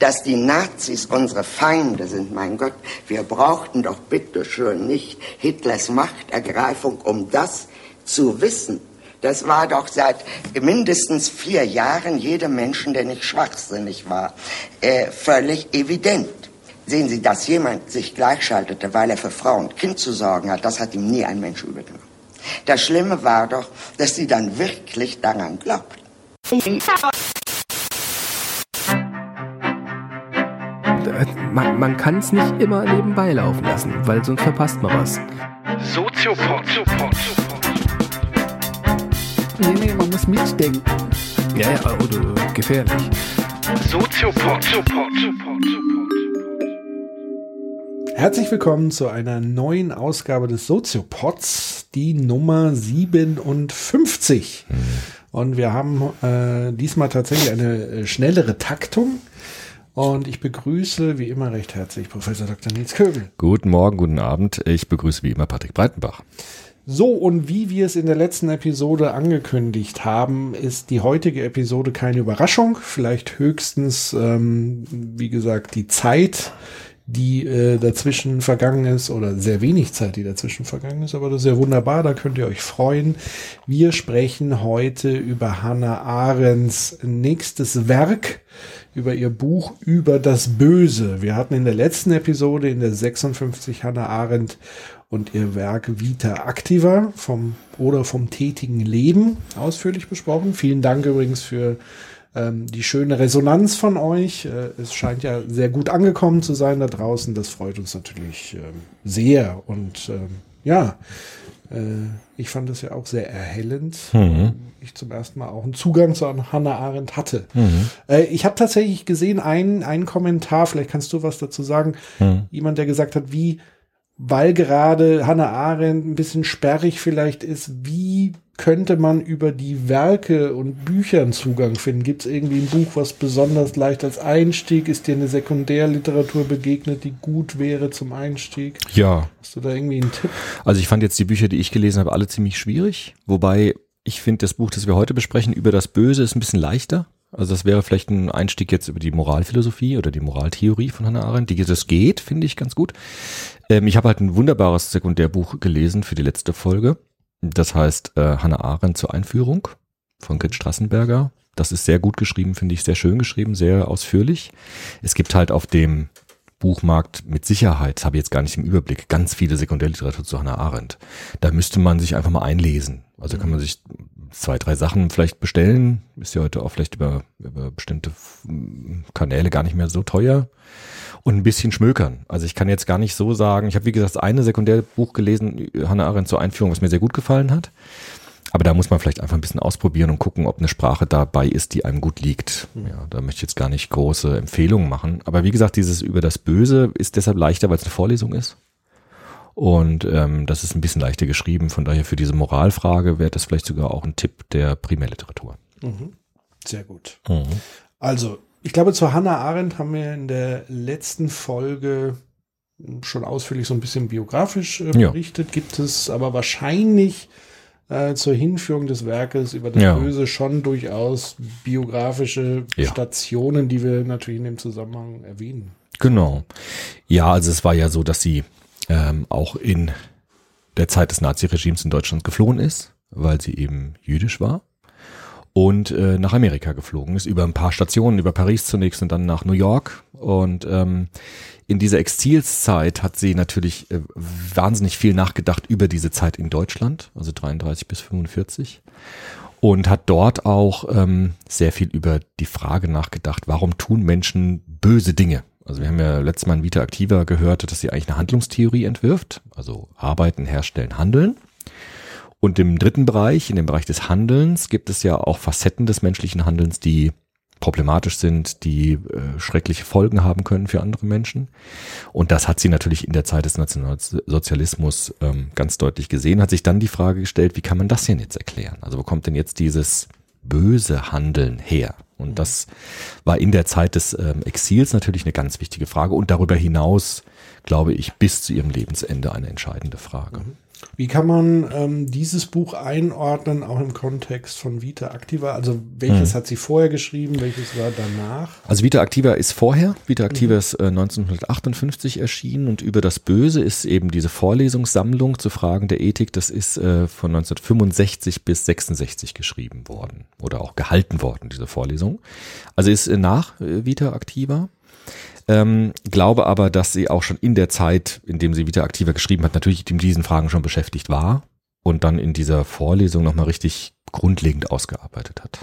dass die Nazis unsere Feinde sind, mein Gott, wir brauchten doch bitte schön nicht Hitlers Machtergreifung, um das zu wissen. Das war doch seit mindestens vier Jahren jedem Menschen, der nicht schwachsinnig war, äh, völlig evident. Sehen Sie, dass jemand sich gleichschaltete, weil er für Frau und Kind zu sorgen hat, das hat ihm nie ein Mensch übelgenommen. Das Schlimme war doch, dass sie dann wirklich daran glaubten. Man, man kann es nicht immer nebenbei laufen lassen, weil sonst verpasst man was. Soziopod. Nee, nee, man muss mitdenken. Ja, ja, oder gefährlich. Soziopod. Herzlich willkommen zu einer neuen Ausgabe des Soziopods, die Nummer 57. Mhm. Und wir haben äh, diesmal tatsächlich eine äh, schnellere Taktung. Und ich begrüße wie immer recht herzlich Professor Dr. Nils Kögel. Guten Morgen, guten Abend. Ich begrüße wie immer Patrick Breitenbach. So, und wie wir es in der letzten Episode angekündigt haben, ist die heutige Episode keine Überraschung. Vielleicht höchstens, ähm, wie gesagt, die Zeit, die äh, dazwischen vergangen ist oder sehr wenig Zeit, die dazwischen vergangen ist, aber das ist ja wunderbar, da könnt ihr euch freuen. Wir sprechen heute über Hannah Arendts nächstes Werk, über ihr Buch über das Böse. Wir hatten in der letzten Episode, in der 56 Hannah Arendt und ihr Werk Vita Activa vom oder vom tätigen Leben ausführlich besprochen. Vielen Dank übrigens für ähm, die schöne Resonanz von euch. Äh, es scheint ja sehr gut angekommen zu sein da draußen. Das freut uns natürlich ähm, sehr. Und ähm, ja, äh, ich fand es ja auch sehr erhellend. Mhm. Ich zum ersten Mal auch einen Zugang zu Hannah Arendt hatte. Mhm. Äh, ich habe tatsächlich gesehen, einen, einen Kommentar, vielleicht kannst du was dazu sagen. Mhm. Jemand, der gesagt hat, wie, weil gerade Hannah Arendt ein bisschen sperrig vielleicht ist, wie könnte man über die Werke und Büchern Zugang finden? Gibt es irgendwie ein Buch, was besonders leicht als Einstieg? Ist dir eine Sekundärliteratur begegnet, die gut wäre zum Einstieg? Ja, Hast du da irgendwie einen Tipp? also ich fand jetzt die Bücher, die ich gelesen habe, alle ziemlich schwierig. Wobei ich finde, das Buch, das wir heute besprechen, über das Böse, ist ein bisschen leichter. Also das wäre vielleicht ein Einstieg jetzt über die Moralphilosophie oder die Moraltheorie von Hannah Arendt. Die, das geht, finde ich ganz gut. Ähm, ich habe halt ein wunderbares Sekundärbuch gelesen für die letzte Folge. Das heißt äh, Hannah Arendt zur Einführung von Grit Strassenberger. Das ist sehr gut geschrieben, finde ich, sehr schön geschrieben, sehr ausführlich. Es gibt halt auf dem Buchmarkt mit Sicherheit, habe ich jetzt gar nicht im Überblick, ganz viele Sekundärliteratur zu Hannah Arendt. Da müsste man sich einfach mal einlesen. Also kann man sich zwei, drei Sachen vielleicht bestellen. Ist ja heute auch vielleicht über, über bestimmte mm, Kanäle gar nicht mehr so teuer. Und ein bisschen schmökern. Also ich kann jetzt gar nicht so sagen, ich habe wie gesagt das eine Sekundärbuch gelesen, Hannah Arendt zur Einführung, was mir sehr gut gefallen hat. Aber da muss man vielleicht einfach ein bisschen ausprobieren und gucken, ob eine Sprache dabei ist, die einem gut liegt. Ja, da möchte ich jetzt gar nicht große Empfehlungen machen. Aber wie gesagt, dieses über das Böse ist deshalb leichter, weil es eine Vorlesung ist. Und ähm, das ist ein bisschen leichter geschrieben. Von daher für diese Moralfrage wäre das vielleicht sogar auch ein Tipp der Primärliteratur. Sehr gut. Mhm. Also, ich glaube, zu Hannah Arendt haben wir in der letzten Folge schon ausführlich so ein bisschen biografisch äh, Ja. berichtet. Gibt es aber wahrscheinlich äh, zur Hinführung des Werkes über das Ja. Böse schon durchaus biografische Ja. Stationen, die wir natürlich in dem Zusammenhang erwähnen. Genau. Ja, also es war ja so, dass sie ähm, auch in der Zeit des Naziregimes in Deutschland geflohen ist, weil sie eben jüdisch war. Und äh, nach Amerika geflogen ist, über ein paar Stationen, über Paris zunächst und dann nach New York. Und ähm, in dieser Exilszeit hat sie natürlich äh, wahnsinnig viel nachgedacht über diese Zeit in Deutschland, also 33 bis 45 und hat dort auch ähm, sehr viel über die Frage nachgedacht, warum tun Menschen böse Dinge? Also wir haben ja letztes Mal in Vita Activa gehört, dass sie eigentlich eine Handlungstheorie entwirft, also arbeiten, herstellen, handeln. Und im dritten Bereich, in dem Bereich des Handelns, gibt es ja auch Facetten des menschlichen Handelns, die problematisch sind, die äh, schreckliche Folgen haben können für andere Menschen. Und das hat sie natürlich in der Zeit des Nationalsozialismus ähm, ganz deutlich gesehen, hat sich dann die Frage gestellt, wie kann man das denn jetzt erklären? Also wo kommt denn jetzt dieses böse Handeln her? Und das war in der Zeit des ähm, Exils natürlich eine ganz wichtige Frage. Und darüber hinaus, glaube ich, bis zu ihrem Lebensende eine entscheidende Frage. Wie kann man ähm, dieses Buch einordnen, auch im Kontext von Vita Activa? Also welches Hm. hat sie vorher geschrieben, welches war danach? Also Vita Activa ist vorher. Vita Activa ist äh, 1958 erschienen und über das Böse ist eben diese Vorlesungssammlung zu Fragen der Ethik, das ist äh, von 1965 bis 66 geschrieben worden oder auch gehalten worden, diese Vorlesung. Also ist äh, nach äh, Vita Activa. Ähm, glaube aber, dass sie auch schon in der Zeit, in dem sie Vita Activa geschrieben hat, natürlich mit diesen Fragen schon beschäftigt war und dann in dieser Vorlesung nochmal richtig grundlegend ausgearbeitet hat.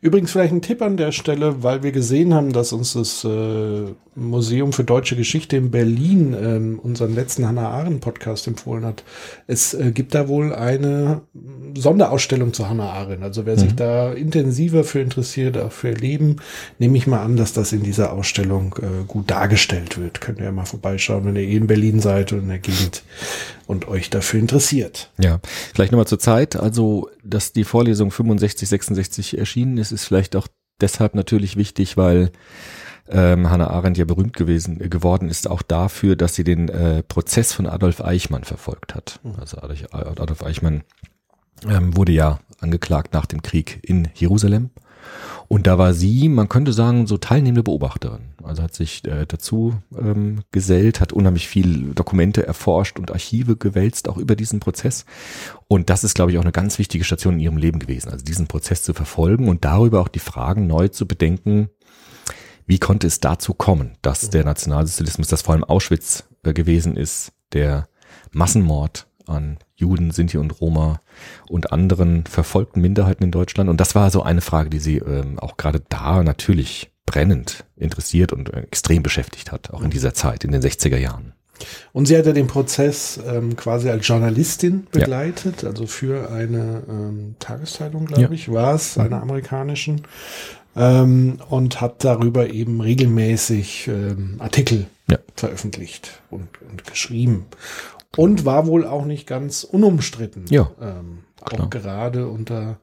Übrigens vielleicht ein Tipp an der Stelle, weil wir gesehen haben, dass uns das äh, Museum für Deutsche Geschichte in Berlin ähm, unseren letzten Hannah Arendt Podcast empfohlen hat. Es äh, gibt da wohl eine Sonderausstellung zu Hannah Arendt. Also wer sich da intensiver für interessiert, auch für ihr Leben, nehme ich mal an, dass das in dieser Ausstellung äh, gut dargestellt wird. Könnt ihr ja mal vorbeischauen, wenn ihr eh in Berlin seid und in der Gegend und euch dafür interessiert. Ja, vielleicht nochmal zur Zeit. Also, dass die Vorlesung 65, 66 erschienen ist, ist vielleicht auch deshalb natürlich wichtig, weil ähm, Hannah Arendt ja berühmt gewesen äh, geworden ist, auch dafür, dass sie den äh, Prozess von Adolf Eichmann verfolgt hat. Also Adolf, Adolf Eichmann ähm, wurde ja angeklagt nach dem Krieg in Jerusalem. Und da war sie, man könnte sagen, so teilnehmende Beobachterin. Also hat sich äh, dazu ähm, gesellt, hat unheimlich viel Dokumente erforscht und Archive gewälzt, auch über diesen Prozess. Und das ist, glaube ich, auch eine ganz wichtige Station in ihrem Leben gewesen. Also diesen Prozess zu verfolgen und darüber auch die Fragen neu zu bedenken, wie konnte es dazu kommen, dass der Nationalsozialismus, das vor allem Auschwitz äh, gewesen ist, der Massenmord an Juden, Sinti und Roma und anderen verfolgten Minderheiten in Deutschland. Und das war so eine Frage, die sie ähm, auch gerade da natürlich brennend interessiert und äh, extrem beschäftigt hat, auch in dieser Zeit, in den 60er Jahren. Und sie hat ja den Prozess ähm, quasi als Journalistin begleitet, also für eine ähm, Tageszeitung, glaube Ja. ich, war es, einer amerikanischen, ähm, und hat darüber eben regelmäßig ähm, Artikel Ja. veröffentlicht und, und geschrieben. Und war wohl auch nicht ganz unumstritten. Ja, Ähm, auch gerade unter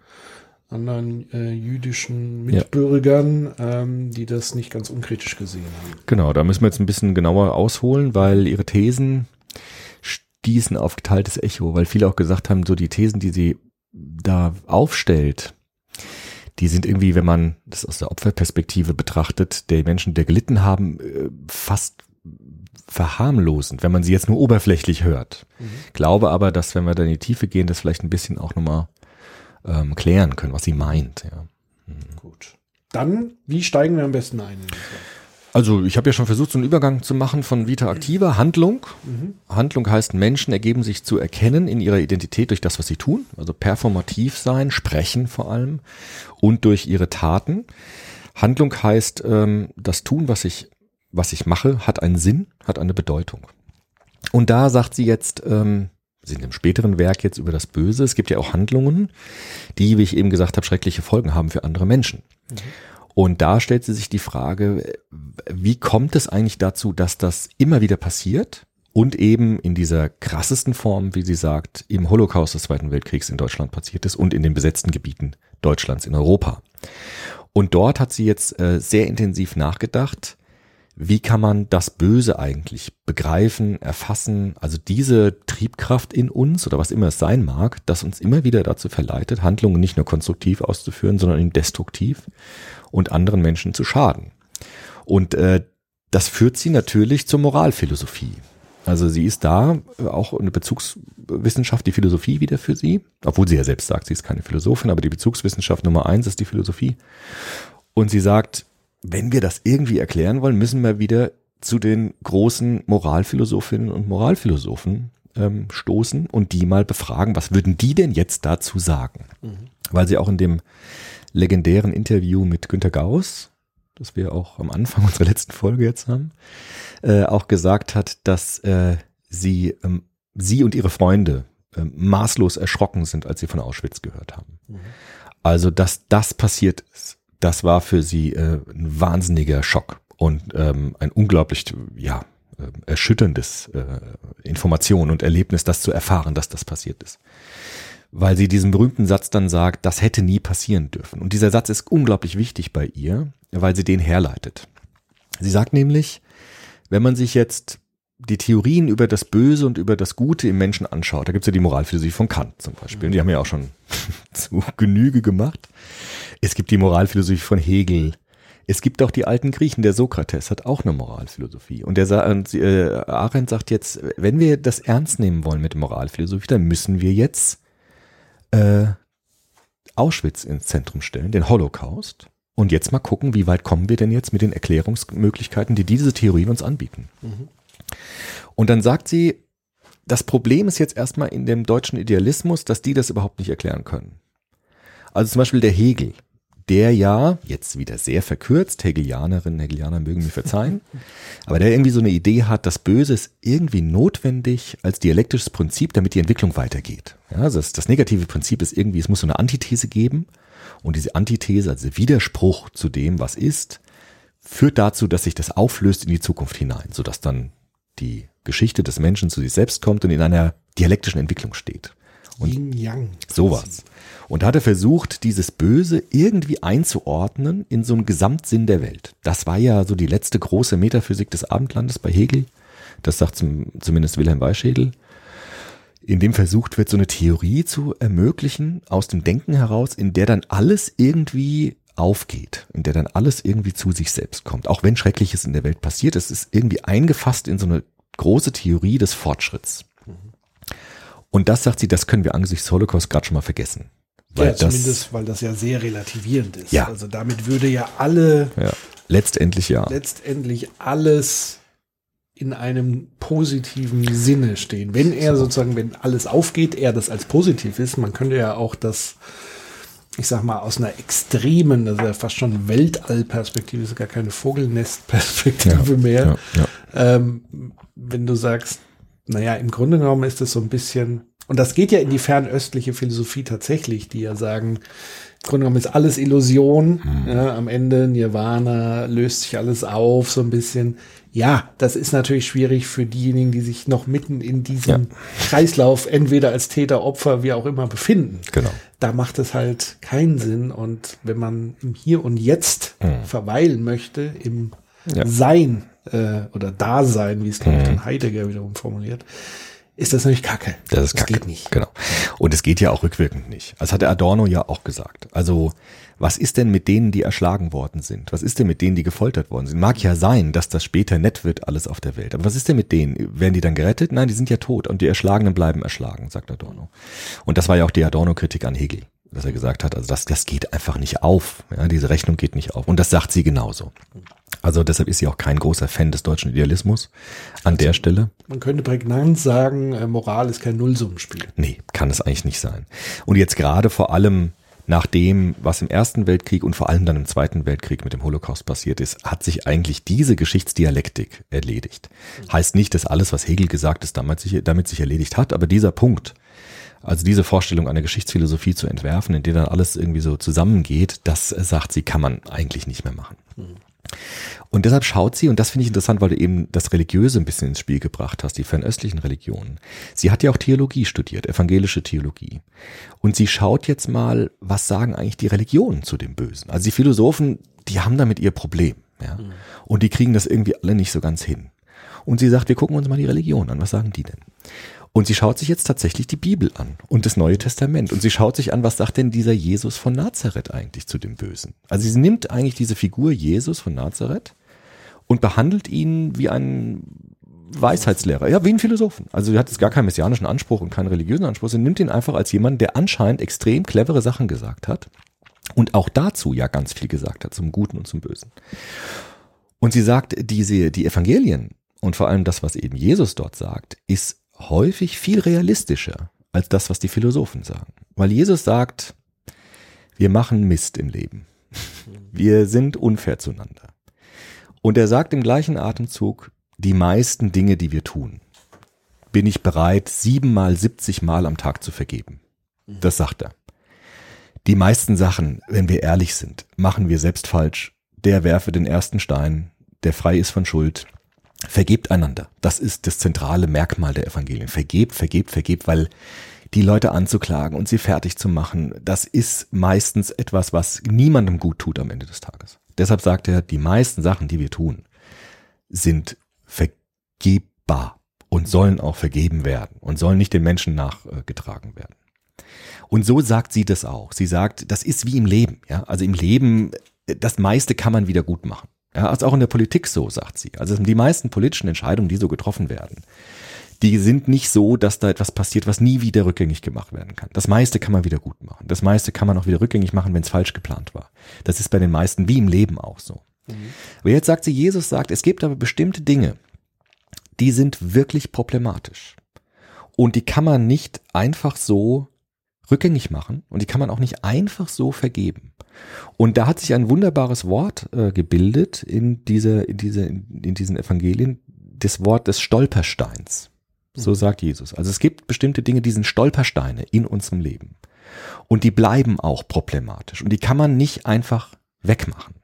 anderen äh, jüdischen Ja. Mitbürgern, ähm, die das nicht ganz unkritisch gesehen haben. Genau, da müssen wir jetzt ein bisschen genauer ausholen, weil ihre Thesen stießen auf geteiltes Echo, weil viele auch gesagt haben, so die Thesen, die sie da aufstellt, die sind irgendwie, wenn man das aus der Opferperspektive betrachtet, der Menschen, die gelitten haben, äh, fast verharmlosend, wenn man sie jetzt nur oberflächlich hört. Glaube aber, dass wenn wir da in die Tiefe gehen, das vielleicht ein bisschen auch nochmal ähm, klären können, was sie meint. Ja. Gut. Dann, wie steigen wir am besten ein? Also ich habe ja schon versucht, so einen Übergang zu machen von Vita Activa, Handlung. Handlung heißt, Menschen ergeben sich zu erkennen in ihrer Identität durch das, was sie tun, also performativ sein, sprechen vor allem und durch ihre Taten. Handlung heißt, ähm, das Tun, was ich, was ich mache, hat einen Sinn, hat eine Bedeutung. Und da sagt sie jetzt, ähm, sind im späteren Werk jetzt über das Böse, es gibt ja auch Handlungen, die, wie ich eben gesagt habe, schreckliche Folgen haben für andere Menschen. Und da stellt sie sich die Frage, wie kommt es eigentlich dazu, dass das immer wieder passiert und eben in dieser krassesten Form, wie sie sagt, im Holocaust des Zweiten Weltkriegs in Deutschland passiert ist und in den besetzten Gebieten Deutschlands in Europa. Und dort hat sie jetzt äh, sehr intensiv nachgedacht, wie kann man das Böse eigentlich begreifen, erfassen, also diese Triebkraft in uns oder was immer es sein mag, das uns immer wieder dazu verleitet, Handlungen nicht nur konstruktiv auszuführen, sondern eben destruktiv und anderen Menschen zu schaden. Und äh, das führt sie natürlich zur Moralphilosophie. Also sie ist da äh, auch eine Bezugswissenschaft, die Philosophie wieder für sie, obwohl sie ja selbst sagt, sie ist keine Philosophin, aber die Bezugswissenschaft Nummer eins ist die Philosophie. Und sie sagt, wenn wir das irgendwie erklären wollen, müssen wir wieder zu den großen Moralphilosophinnen und Moralphilosophen ähm, stoßen und die mal befragen, was würden die denn jetzt dazu sagen? Weil sie auch in dem legendären Interview mit Günter Gauss, das wir auch am Anfang unserer letzten Folge jetzt haben, äh, auch gesagt hat, dass äh, sie, ähm, sie und ihre Freunde äh, maßlos erschrocken sind, als sie von Auschwitz gehört haben. Also, dass das passiert ist, das war für sie äh, ein wahnsinniger Schock und ähm, ein unglaublich, ja, äh, erschütterndes äh, Information und Erlebnis, das zu erfahren, dass das passiert ist. Weil sie diesen berühmten Satz dann sagt, das hätte nie passieren dürfen. Und dieser Satz ist unglaublich wichtig bei ihr, weil sie den herleitet. Sie sagt nämlich, wenn man sich jetzt die Theorien über das Böse und über das Gute im Menschen anschaut, da gibt's ja die Moralphilosophie von Kant zum Beispiel, und die haben ja auch schon zu Genüge gemacht. Es gibt die Moralphilosophie von Hegel. Es gibt auch die alten Griechen, der Sokrates hat auch eine Moralphilosophie. Und der sa- und, äh, Arendt sagt jetzt, wenn wir das ernst nehmen wollen mit Moralphilosophie, dann müssen wir jetzt äh, Auschwitz ins Zentrum stellen, den Holocaust. Und jetzt mal gucken, wie weit kommen wir denn jetzt mit den Erklärungsmöglichkeiten, die diese Theorien uns anbieten. Und dann sagt sie, das Problem ist jetzt erstmal in dem deutschen Idealismus, dass die das überhaupt nicht erklären können. Also zum Beispiel der Hegel, der ja, jetzt wieder sehr verkürzt, Hegelianerinnen, Hegelianer mögen mir verzeihen, aber der irgendwie so eine Idee hat, das Böse ist irgendwie notwendig als dialektisches Prinzip, damit die Entwicklung weitergeht. Ja, also das, das negative Prinzip ist irgendwie, es muss so eine Antithese geben und diese Antithese, also der Widerspruch zu dem, was ist, führt dazu, dass sich das auflöst in die Zukunft hinein, sodass dann die Geschichte des Menschen zu sich selbst kommt und in einer dialektischen Entwicklung steht. Und Yin Yang. Sowas. Und da hat er versucht, dieses Böse irgendwie einzuordnen in so einen Gesamtsinn der Welt. Das war ja so die letzte große Metaphysik des Abendlandes bei Hegel. Das sagt zum, zumindest Wilhelm Weischädel. In dem versucht wird, so eine Theorie zu ermöglichen aus dem Denken heraus, in der dann alles irgendwie aufgeht, in der dann alles irgendwie zu sich selbst kommt. Auch wenn Schreckliches in der Welt passiert, es ist irgendwie eingefasst in so eine große Theorie des Fortschritts. Und das sagt sie, das können wir angesichts des Holocaust gerade schon mal vergessen. Weil ja, das, zumindest, weil das ja sehr relativierend ist. Ja. Also damit würde ja alle, ja, letztendlich ja. letztendlich alles in einem positiven Sinne stehen. Wenn er sozusagen, wenn alles aufgeht, er das als positiv ist, man könnte ja auch das, ich sag mal, aus einer extremen, ja fast schon Weltallperspektive, ist gar keine Vogelnestperspektive Ja, mehr. ja. Ähm, wenn du sagst, naja, im Grunde genommen ist es so ein bisschen, und das geht ja in die fernöstliche Philosophie tatsächlich, die ja sagen, im Grunde genommen ist alles Illusion, ja, am Ende Nirvana löst sich alles auf, so ein bisschen. Ja, das ist natürlich schwierig für diejenigen, die sich noch mitten in diesem Kreislauf entweder als Täter, Opfer, wie auch immer befinden. Genau. Da macht es halt keinen Sinn. Und wenn man im Hier und Jetzt verweilen möchte, im Ja. Sein äh, oder Dasein, wie es glaube ich dann Heidegger wiederum formuliert, ist das natürlich Kacke. Das ist kacke. geht nicht. Genau. Und es geht ja auch rückwirkend nicht. Das hat der Adorno ja auch gesagt. Also, was ist denn mit denen, die erschlagen worden sind? Was ist denn mit denen, die gefoltert worden sind? Mag ja sein, dass das später nett wird, alles auf der Welt. Aber was ist denn mit denen? Werden die dann gerettet? Nein, die sind ja tot und die Erschlagenen bleiben erschlagen, sagt Adorno. Und das war ja auch die Adorno-Kritik an Hegel, dass er gesagt hat, also das, das geht einfach nicht auf. Ja, diese Rechnung geht nicht auf. Und das sagt sie genauso. Also deshalb ist sie auch kein großer Fan des deutschen Idealismus an der Stelle. Man könnte prägnant sagen, äh, Moral ist kein Nullsummenspiel. Nee, kann es eigentlich nicht sein. Und jetzt gerade vor allem nach dem, was im Ersten Weltkrieg und vor allem dann im Zweiten Weltkrieg mit dem Holocaust passiert ist, hat sich eigentlich diese Geschichtsdialektik erledigt. Heißt nicht, dass alles, was Hegel gesagt ist, damit sich, damit sich erledigt hat, aber dieser Punkt, also diese Vorstellung einer Geschichtsphilosophie zu entwerfen, in der dann alles irgendwie so zusammengeht, das äh, sagt sie, kann man eigentlich nicht mehr machen. Und deshalb schaut sie, und das finde ich interessant, weil du eben das Religiöse ein bisschen ins Spiel gebracht hast, die fernöstlichen Religionen. Sie hat ja auch Theologie studiert, evangelische Theologie. Und sie schaut jetzt mal, was sagen eigentlich die Religionen zu dem Bösen. Also die Philosophen, die haben damit ihr Problem. Ja? Und die kriegen das irgendwie alle nicht so ganz hin. Und sie sagt, wir gucken uns mal die Religion an. Was sagen die denn? Und sie schaut sich jetzt tatsächlich die Bibel an und das Neue Testament. Und sie schaut sich an, was sagt denn dieser Jesus von Nazareth eigentlich zu dem Bösen? Also sie nimmt eigentlich diese Figur Jesus von Nazareth und behandelt ihn wie einen Weisheitslehrer, ja, wie ein Philosophen. Also sie hat jetzt gar keinen messianischen Anspruch und keinen religiösen Anspruch. Sie nimmt ihn einfach als jemanden, der anscheinend extrem clevere Sachen gesagt hat und auch dazu ja ganz viel gesagt hat, zum Guten und zum Bösen. Und sie sagt, diese, die Evangelien und vor allem das, was eben Jesus dort sagt, ist häufig viel realistischer als das, was die Philosophen sagen. Weil Jesus sagt, wir machen Mist im Leben. Wir sind unfair zueinander. Und er sagt im gleichen Atemzug, die meisten Dinge, die wir tun, bin ich bereit, siebenmal, siebzigmal am Tag zu vergeben. Das sagt er. Die meisten Sachen, wenn wir ehrlich sind, machen wir selbst falsch. Der werfe den ersten Stein, der frei ist von Schuld. Vergebt einander. Das ist das zentrale Merkmal der Evangelien. Vergebt, vergebt, vergebt, weil die Leute anzuklagen und sie fertig zu machen, das ist meistens etwas, was niemandem gut tut am Ende des Tages. Deshalb sagt er, die meisten Sachen, die wir tun, sind vergebbar und sollen auch vergeben werden und sollen nicht den Menschen nachgetragen werden. Und so sagt sie das auch. Sie sagt, das ist wie im Leben. Ja? Also im Leben, das meiste kann man wieder gut machen. Ja, also auch in der Politik so, sagt sie. Also die meisten politischen Entscheidungen, die so getroffen werden, die sind nicht so, dass da etwas passiert, was nie wieder rückgängig gemacht werden kann. Das meiste kann man wieder gut machen. Das meiste kann man auch wieder rückgängig machen, wenn es falsch geplant war. Das ist bei den meisten wie im Leben auch so. Mhm. Aber jetzt sagt sie, Jesus sagt, es gibt aber bestimmte Dinge, die sind wirklich problematisch. Und die kann man nicht einfach so rückgängig machen und die kann man auch nicht einfach so vergeben. Und da hat sich ein wunderbares Wort äh, gebildet in dieser, in dieser, in diesen Evangelien, das Wort des Stolpersteins. So mhm. sagt Jesus. Also es gibt bestimmte Dinge, die sind Stolpersteine in unserem Leben. Und die bleiben auch problematisch. Und die kann man nicht einfach wegmachen.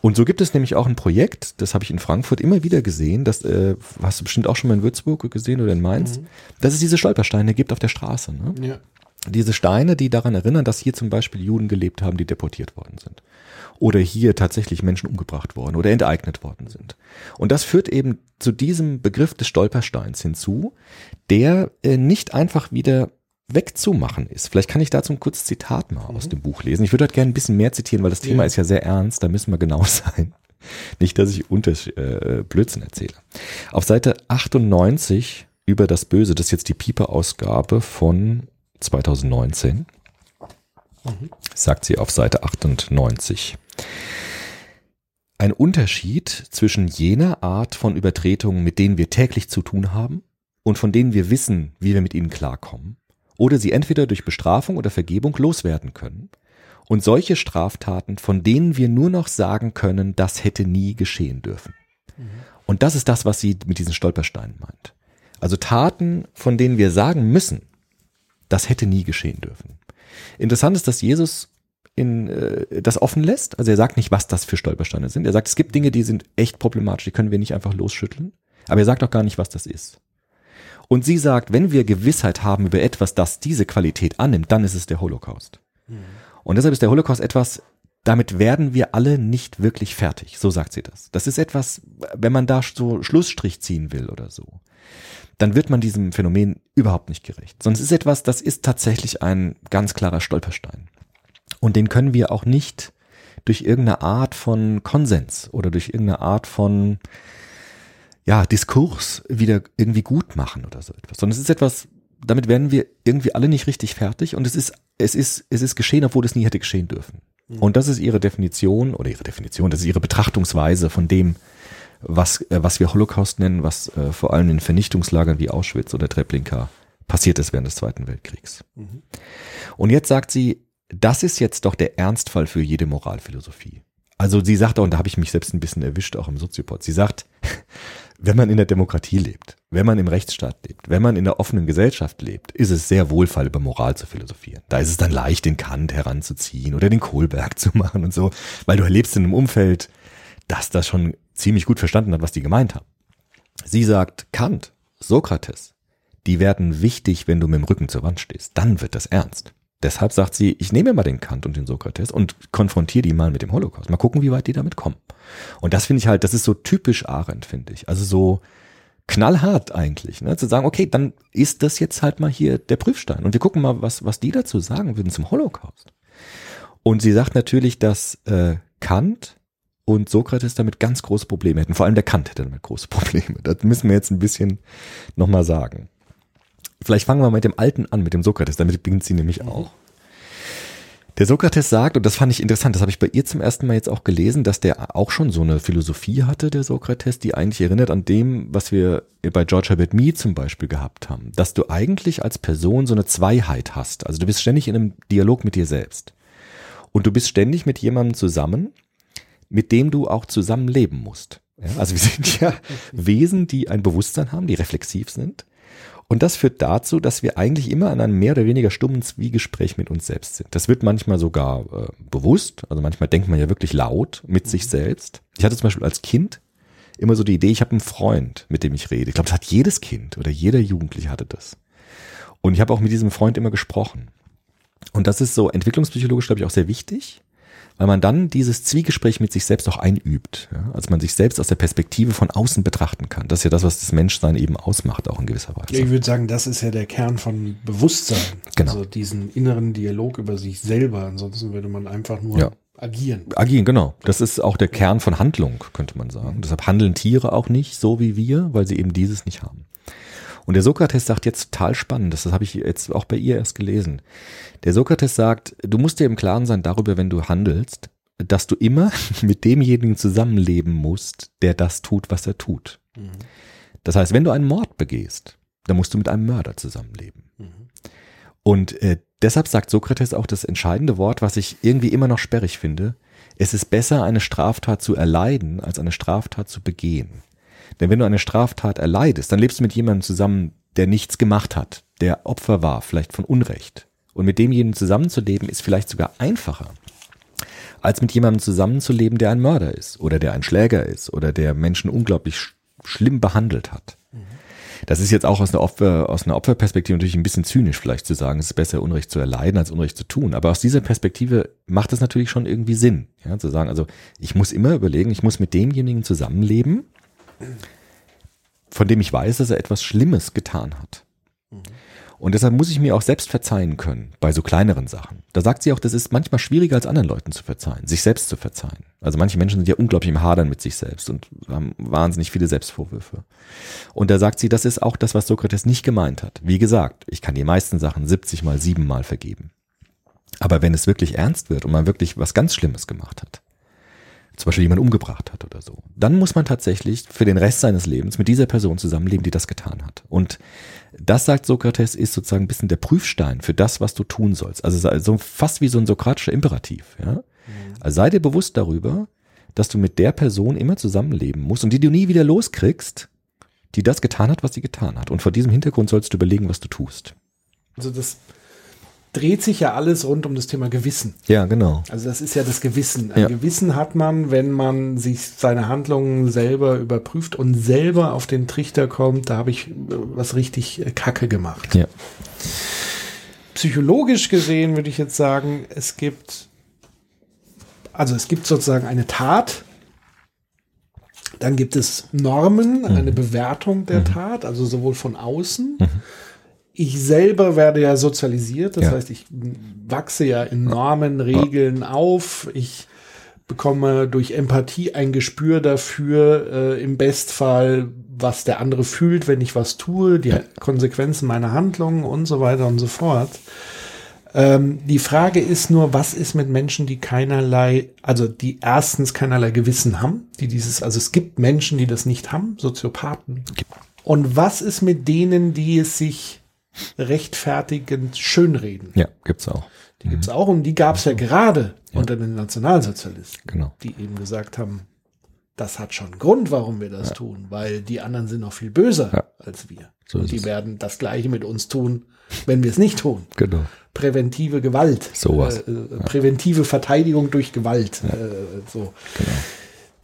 Und so gibt es nämlich auch ein Projekt, das habe ich in Frankfurt immer wieder gesehen, das äh, hast du bestimmt auch schon mal in Würzburg gesehen oder in Mainz, mhm. dass es diese Stolpersteine gibt auf der Straße. Ne? Ja diese Steine, die daran erinnern, dass hier zum Beispiel Juden gelebt haben, die deportiert worden sind. Oder hier tatsächlich Menschen umgebracht worden oder enteignet worden sind. Und das führt eben zu diesem Begriff des Stolpersteins hinzu, der äh, nicht einfach wieder wegzumachen ist. Vielleicht kann ich dazu ein kurzes Zitat mal mhm. aus dem Buch lesen. Ich würde halt gerne ein bisschen mehr zitieren, weil das Thema ja. ist ja sehr ernst, da müssen wir genau sein. Nicht, dass ich unter äh, Blödsinn erzähle. Auf Seite 98 über das Böse, das ist jetzt die Pieper-Ausgabe von 2019, sagt sie auf Seite 98. Ein Unterschied zwischen jener Art von Übertretungen, mit denen wir täglich zu tun haben und von denen wir wissen, wie wir mit ihnen klarkommen, oder sie entweder durch Bestrafung oder Vergebung loswerden können, und solche Straftaten, von denen wir nur noch sagen können, das hätte nie geschehen dürfen. Mhm. Und das ist das, was sie mit diesen Stolpersteinen meint. Also Taten, von denen wir sagen müssen, das hätte nie geschehen dürfen. Interessant ist, dass Jesus in, äh, das offen lässt. Also er sagt nicht, was das für Stolpersteine sind. Er sagt, es gibt Dinge, die sind echt problematisch, die können wir nicht einfach losschütteln. Aber er sagt auch gar nicht, was das ist. Und sie sagt, wenn wir Gewissheit haben über etwas, das diese Qualität annimmt, dann ist es der Holocaust. Mhm. Und deshalb ist der Holocaust etwas, damit werden wir alle nicht wirklich fertig. So sagt sie das. Das ist etwas, wenn man da so Schlussstrich ziehen will oder so dann wird man diesem Phänomen überhaupt nicht gerecht. Sonst ist etwas, das ist tatsächlich ein ganz klarer Stolperstein. Und den können wir auch nicht durch irgendeine Art von Konsens oder durch irgendeine Art von ja, Diskurs wieder irgendwie gut machen oder so etwas. Sondern es ist etwas, damit werden wir irgendwie alle nicht richtig fertig und es ist, es ist, es ist geschehen, obwohl es nie hätte geschehen dürfen. Mhm. Und das ist ihre Definition oder ihre Definition, das ist ihre Betrachtungsweise von dem, was, äh, was wir Holocaust nennen, was äh, vor allem in Vernichtungslagern wie Auschwitz oder Treblinka passiert ist während des Zweiten Weltkriegs. Mhm. Und jetzt sagt sie, das ist jetzt doch der Ernstfall für jede Moralphilosophie. Also sie sagt auch, und da habe ich mich selbst ein bisschen erwischt, auch im Soziopod, sie sagt, wenn man in der Demokratie lebt, wenn man im Rechtsstaat lebt, wenn man in der offenen Gesellschaft lebt, ist es sehr wohlfall, über Moral zu philosophieren. Da ist es dann leicht, den Kant heranzuziehen oder den Kohlberg zu machen und so, weil du erlebst in einem Umfeld, dass das schon ziemlich gut verstanden hat, was die gemeint haben. Sie sagt, Kant, Sokrates, die werden wichtig, wenn du mit dem Rücken zur Wand stehst. Dann wird das ernst. Deshalb sagt sie, ich nehme mal den Kant und den Sokrates und konfrontiere die mal mit dem Holocaust. Mal gucken, wie weit die damit kommen. Und das finde ich halt, das ist so typisch Arendt, finde ich. Also so knallhart eigentlich, ne? zu sagen, okay, dann ist das jetzt halt mal hier der Prüfstein. Und wir gucken mal, was, was die dazu sagen würden zum Holocaust. Und sie sagt natürlich, dass äh, Kant und Sokrates damit ganz große Probleme hätten. Vor allem der Kant hätte damit große Probleme. Das müssen wir jetzt ein bisschen nochmal sagen. Vielleicht fangen wir mit dem Alten an, mit dem Sokrates, damit beginnt sie nämlich mhm. auch. Der Sokrates sagt, und das fand ich interessant, das habe ich bei ihr zum ersten Mal jetzt auch gelesen, dass der auch schon so eine Philosophie hatte, der Sokrates, die eigentlich erinnert an dem, was wir bei George Herbert Mead zum Beispiel gehabt haben. Dass du eigentlich als Person so eine Zweiheit hast. Also du bist ständig in einem Dialog mit dir selbst. Und du bist ständig mit jemandem zusammen, mit dem du auch zusammenleben musst. Ja, also wir sind ja Wesen, die ein Bewusstsein haben, die reflexiv sind. Und das führt dazu, dass wir eigentlich immer an einem mehr oder weniger stummen Zwiegespräch mit uns selbst sind. Das wird manchmal sogar äh, bewusst. Also manchmal denkt man ja wirklich laut mit sich mhm. selbst. Ich hatte zum Beispiel als Kind immer so die Idee, ich habe einen Freund, mit dem ich rede. Ich glaube, das hat jedes Kind oder jeder Jugendliche hatte das. Und ich habe auch mit diesem Freund immer gesprochen. Und das ist so entwicklungspsychologisch, glaube ich, auch sehr wichtig, weil man dann dieses Zwiegespräch mit sich selbst auch einübt, ja? als man sich selbst aus der Perspektive von außen betrachten kann. Das ist ja das, was das Menschsein eben ausmacht, auch in gewisser Weise. Ich würde sagen, das ist ja der Kern von Bewusstsein. Genau. Also diesen inneren Dialog über sich selber. Ansonsten würde man einfach nur Ja. agieren. Agieren, genau. Das ist auch der Kern von Handlung, könnte man sagen. Deshalb handeln Tiere auch nicht so wie wir, weil sie eben dieses nicht haben. Und der Sokrates sagt jetzt total spannend, das habe ich jetzt auch bei ihr erst gelesen. Der Sokrates sagt, du musst dir im Klaren sein darüber, wenn du handelst, dass du immer mit demjenigen zusammenleben musst, der das tut, was er tut. Das heißt, wenn du einen Mord begehst, dann musst du mit einem Mörder zusammenleben. Und äh, deshalb sagt Sokrates auch das entscheidende Wort, was ich irgendwie immer noch sperrig finde. Es ist besser, eine Straftat zu erleiden, als eine Straftat zu begehen. Denn wenn du eine Straftat erleidest, dann lebst du mit jemandem zusammen, der nichts gemacht hat, der Opfer war, vielleicht von Unrecht. Und mit demjenigen zusammenzuleben ist vielleicht sogar einfacher, als mit jemandem zusammenzuleben, der ein Mörder ist oder der ein Schläger ist oder der Menschen unglaublich sch schlimm behandelt hat. Das ist jetzt auch aus einer, Opfer, aus einer Opferperspektive natürlich ein bisschen zynisch vielleicht zu sagen, es ist besser, Unrecht zu erleiden, als Unrecht zu tun. Aber aus dieser Perspektive macht es natürlich schon irgendwie Sinn, ja, zu sagen, also ich muss immer überlegen, ich muss mit demjenigen zusammenleben, von dem ich weiß, dass er etwas Schlimmes getan hat. Und deshalb muss ich mir auch selbst verzeihen können, bei so kleineren Sachen. Da sagt sie auch, das ist manchmal schwieriger als anderen Leuten zu verzeihen, sich selbst zu verzeihen. Also manche Menschen sind ja unglaublich im Hadern mit sich selbst und haben wahnsinnig viele Selbstvorwürfe. Und da sagt sie, das ist auch das, was Sokrates nicht gemeint hat. Wie gesagt, ich kann die meisten Sachen 70 mal, 7 mal vergeben. Aber wenn es wirklich ernst wird und man wirklich was ganz Schlimmes gemacht hat, zum Beispiel jemand umgebracht hat oder so, dann muss man tatsächlich für den Rest seines Lebens mit dieser Person zusammenleben, die das getan hat. Und das, sagt Sokrates, ist sozusagen ein bisschen der Prüfstein für das, was du tun sollst. Also so fast wie so ein sokratischer Imperativ. Ja? Also sei dir bewusst darüber, dass du mit der Person immer zusammenleben musst und die du nie wieder loskriegst, die das getan hat, was sie getan hat. Und vor diesem Hintergrund sollst du überlegen, was du tust. Also das dreht sich ja alles rund um das Thema Gewissen. Ja, genau. Also das ist ja das Gewissen. Ein Ja. Gewissen hat man, wenn man sich seine Handlungen selber überprüft und selber auf den Trichter kommt, da habe ich äh, was richtig äh, Kacke gemacht. Ja. Psychologisch gesehen würde ich jetzt sagen, es gibt, also es gibt sozusagen eine Tat, dann gibt es Normen, eine Bewertung der Tat, also sowohl von außen. Ich selber werde ja sozialisiert, das Ja. heißt, ich wachse ja in Normen, Regeln auf. Ich bekomme durch Empathie ein Gespür dafür, äh, im Bestfall, was der andere fühlt, wenn ich was tue, die Konsequenzen meiner Handlungen und so weiter und so fort. Ähm, die Frage ist nur, was ist mit Menschen, die keinerlei, also die erstens keinerlei Gewissen haben, die dieses, also es gibt Menschen, die das nicht haben, Soziopathen. Und was ist mit denen, die es sich rechtfertigend schönreden? Ja, gibt's auch. Die gibt's auch und die gab's ja gerade unter den Nationalsozialisten, Genau. die eben gesagt haben, das hat schon einen Grund, warum wir das tun, weil die anderen sind noch viel böser Ja. als wir. So und die es. werden das Gleiche mit uns tun, wenn wir es nicht tun. Genau. Präventive Gewalt. Sowas. Äh, äh, Präventive Verteidigung durch Gewalt. Äh, so. Genau.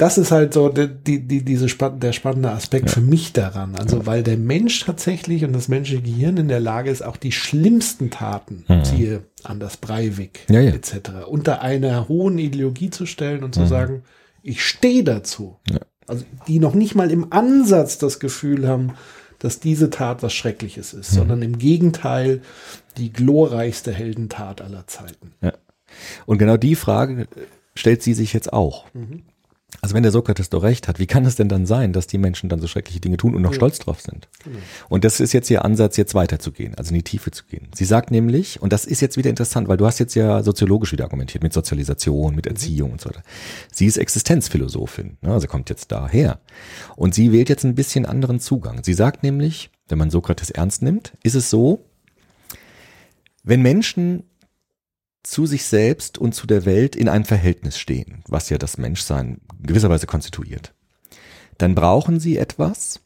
Das ist halt so die, die, die, diese spann der spannende Aspekt für mich daran. Also, weil der Mensch tatsächlich und das menschliche Gehirn in der Lage ist, auch die schlimmsten Taten, siehe Anders Breivik Mhm. Ja, ja. etc., unter einer hohen Ideologie zu stellen und zu sagen, ich stehe dazu. Mhm. Ja. Also, die noch nicht mal im Ansatz das Gefühl haben, dass diese Tat was Schreckliches Mhm. ist, sondern im Gegenteil die glorreichste Heldentat aller Zeiten. Ja. Und genau die Frage stellt sie sich jetzt auch. Also wenn der Sokrates doch recht hat, wie kann es denn dann sein, dass die Menschen dann so schreckliche Dinge tun und noch stolz drauf sind? Und das ist jetzt ihr Ansatz, jetzt weiterzugehen, also in die Tiefe zu gehen. Sie sagt nämlich, und das ist jetzt wieder interessant, weil du hast jetzt ja soziologisch wieder argumentiert, mit Sozialisation, mit Erziehung und so weiter. Sie ist Existenzphilosophin, ne, also kommt jetzt daher. Und sie wählt jetzt ein bisschen anderen Zugang. Sie sagt nämlich, wenn man Sokrates ernst nimmt, ist es so, wenn Menschen zu sich selbst und zu der Welt in einem Verhältnis stehen, was ja das Menschsein in gewisser Weise konstituiert, dann brauchen sie etwas,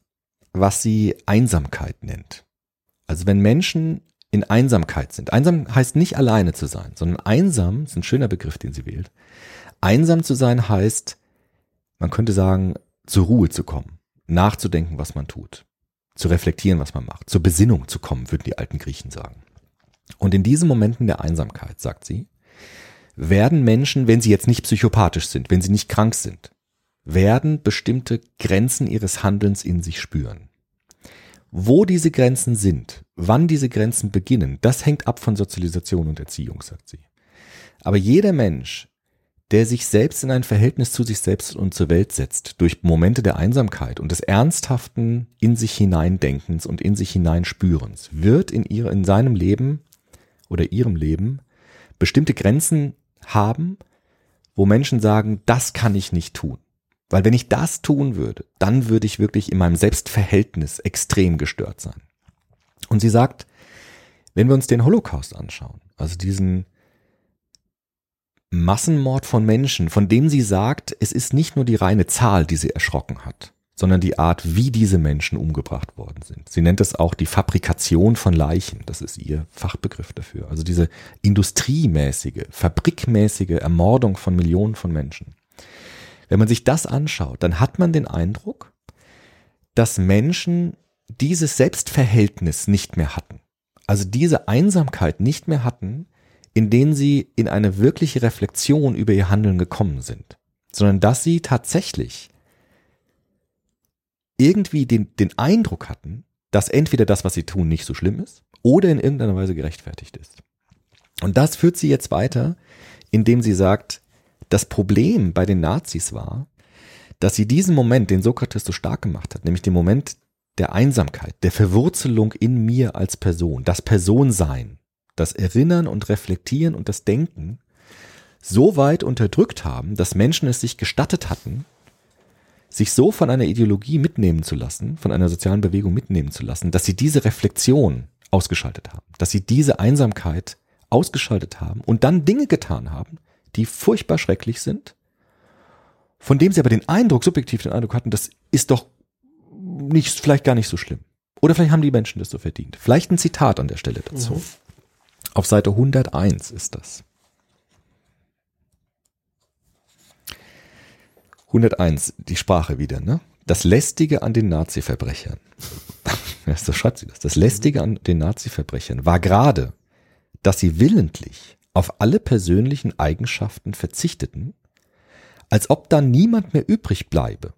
was sie Einsamkeit nennt. Also wenn Menschen in Einsamkeit sind, einsam heißt nicht alleine zu sein, sondern einsam ist ein schöner Begriff, den sie wählt. Einsam zu sein heißt, man könnte sagen, zur Ruhe zu kommen, nachzudenken, was man tut, zu reflektieren, was man macht, zur Besinnung zu kommen, würden die alten Griechen sagen. Und in diesen Momenten der Einsamkeit, sagt sie, werden Menschen, wenn sie jetzt nicht psychopathisch sind, wenn sie nicht krank sind, werden bestimmte Grenzen ihres Handelns in sich spüren. Wo diese Grenzen sind, wann diese Grenzen beginnen, das hängt ab von Sozialisation und Erziehung, sagt sie. Aber jeder Mensch, der sich selbst in ein Verhältnis zu sich selbst und zur Welt setzt, durch Momente der Einsamkeit und des ernsthaften in sich hineindenkens und in sich hineinspürens, wird in, ihr, in seinem Leben oder ihrem Leben bestimmte Grenzen haben, wo Menschen sagen, das kann ich nicht tun. Weil wenn ich das tun würde, dann würde ich wirklich in meinem Selbstverhältnis extrem gestört sein. Und sie sagt, wenn wir uns den Holocaust anschauen, also diesen Massenmord von Menschen, von dem sie sagt, es ist nicht nur die reine Zahl, die sie erschrocken hat, sondern die Art, wie diese Menschen umgebracht worden sind. Sie nennt es auch die Fabrikation von Leichen. Das ist ihr Fachbegriff dafür. Also diese industriemäßige, fabrikmäßige Ermordung von Millionen von Menschen. Wenn man sich das anschaut, dann hat man den Eindruck, dass Menschen dieses Selbstverhältnis nicht mehr hatten. Also diese Einsamkeit nicht mehr hatten, in denen sie in eine wirkliche Reflexion über ihr Handeln gekommen sind, sondern dass sie tatsächlich irgendwie den, den Eindruck hatten, dass entweder das, was sie tun, nicht so schlimm ist oder in irgendeiner Weise gerechtfertigt ist. Und das führt sie jetzt weiter, indem sie sagt, das Problem bei den Nazis war, dass sie diesen Moment, den Sokrates so stark gemacht hat, nämlich den Moment der Einsamkeit, der Verwurzelung in mir als Person, das Personsein, das Erinnern und Reflektieren und das Denken so weit unterdrückt haben, dass Menschen es sich gestattet hatten, sich so von einer Ideologie mitnehmen zu lassen, von einer sozialen Bewegung mitnehmen zu lassen, dass sie diese Reflexion ausgeschaltet haben, dass sie diese Einsamkeit ausgeschaltet haben und dann Dinge getan haben, die furchtbar schrecklich sind, von dem sie aber den Eindruck, subjektiv den Eindruck hatten, das ist doch nicht, vielleicht gar nicht so schlimm. Oder vielleicht haben die Menschen das so verdient. Vielleicht ein Zitat an der Stelle dazu. Mhm. Auf Seite 101 ist das. 101, die Sprache wieder, ne? Das Lästige an den Nazi-Verbrechern. so schreibt sie das. Das Lästige an den Nazi-Verbrechern war gerade, dass sie willentlich auf alle persönlichen Eigenschaften verzichteten, als ob dann niemand mehr übrig bleibe,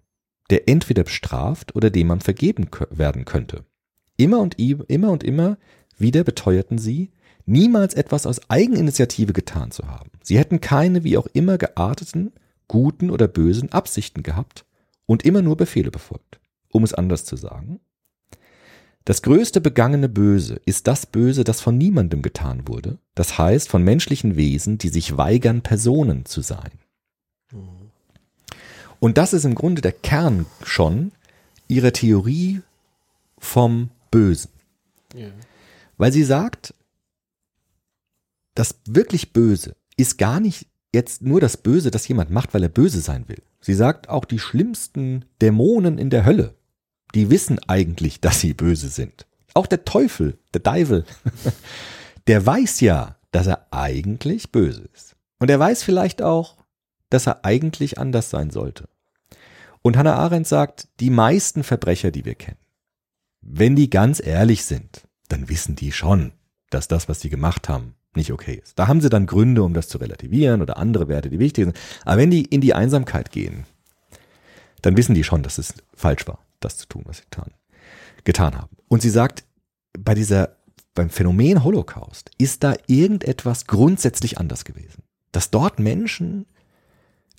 der entweder bestraft oder dem man vergeben werden könnte. Immer und immer und immer wieder beteuerten sie, niemals etwas aus Eigeninitiative getan zu haben. Sie hätten keine wie auch immer gearteten guten oder bösen Absichten gehabt und immer nur Befehle befolgt. Um es anders zu sagen, das größte begangene Böse ist das Böse, das von niemandem getan wurde, das heißt von menschlichen Wesen, die sich weigern, Personen zu sein. Und das ist im Grunde der Kern schon ihrer Theorie vom Bösen. Ja. Weil sie sagt, das wirklich Böse ist gar nicht jetzt nur das Böse, das jemand macht, weil er böse sein will. Sie sagt auch die schlimmsten Dämonen in der Hölle, die wissen eigentlich, dass sie böse sind. Auch der Teufel, der Teufel, der weiß ja, dass er eigentlich böse ist. Und er weiß vielleicht auch, dass er eigentlich anders sein sollte. Und Hannah Arendt sagt, die meisten Verbrecher, die wir kennen, wenn die ganz ehrlich sind, dann wissen die schon, dass das, was sie gemacht haben, nicht okay ist. Da haben sie dann Gründe, um das zu relativieren oder andere Werte, die wichtig sind. Aber wenn die in die Einsamkeit gehen, dann wissen die schon, dass es falsch war, das zu tun, was sie getan, getan haben. Und sie sagt, bei dieser, beim Phänomen Holocaust ist da irgendetwas grundsätzlich anders gewesen. Dass dort Menschen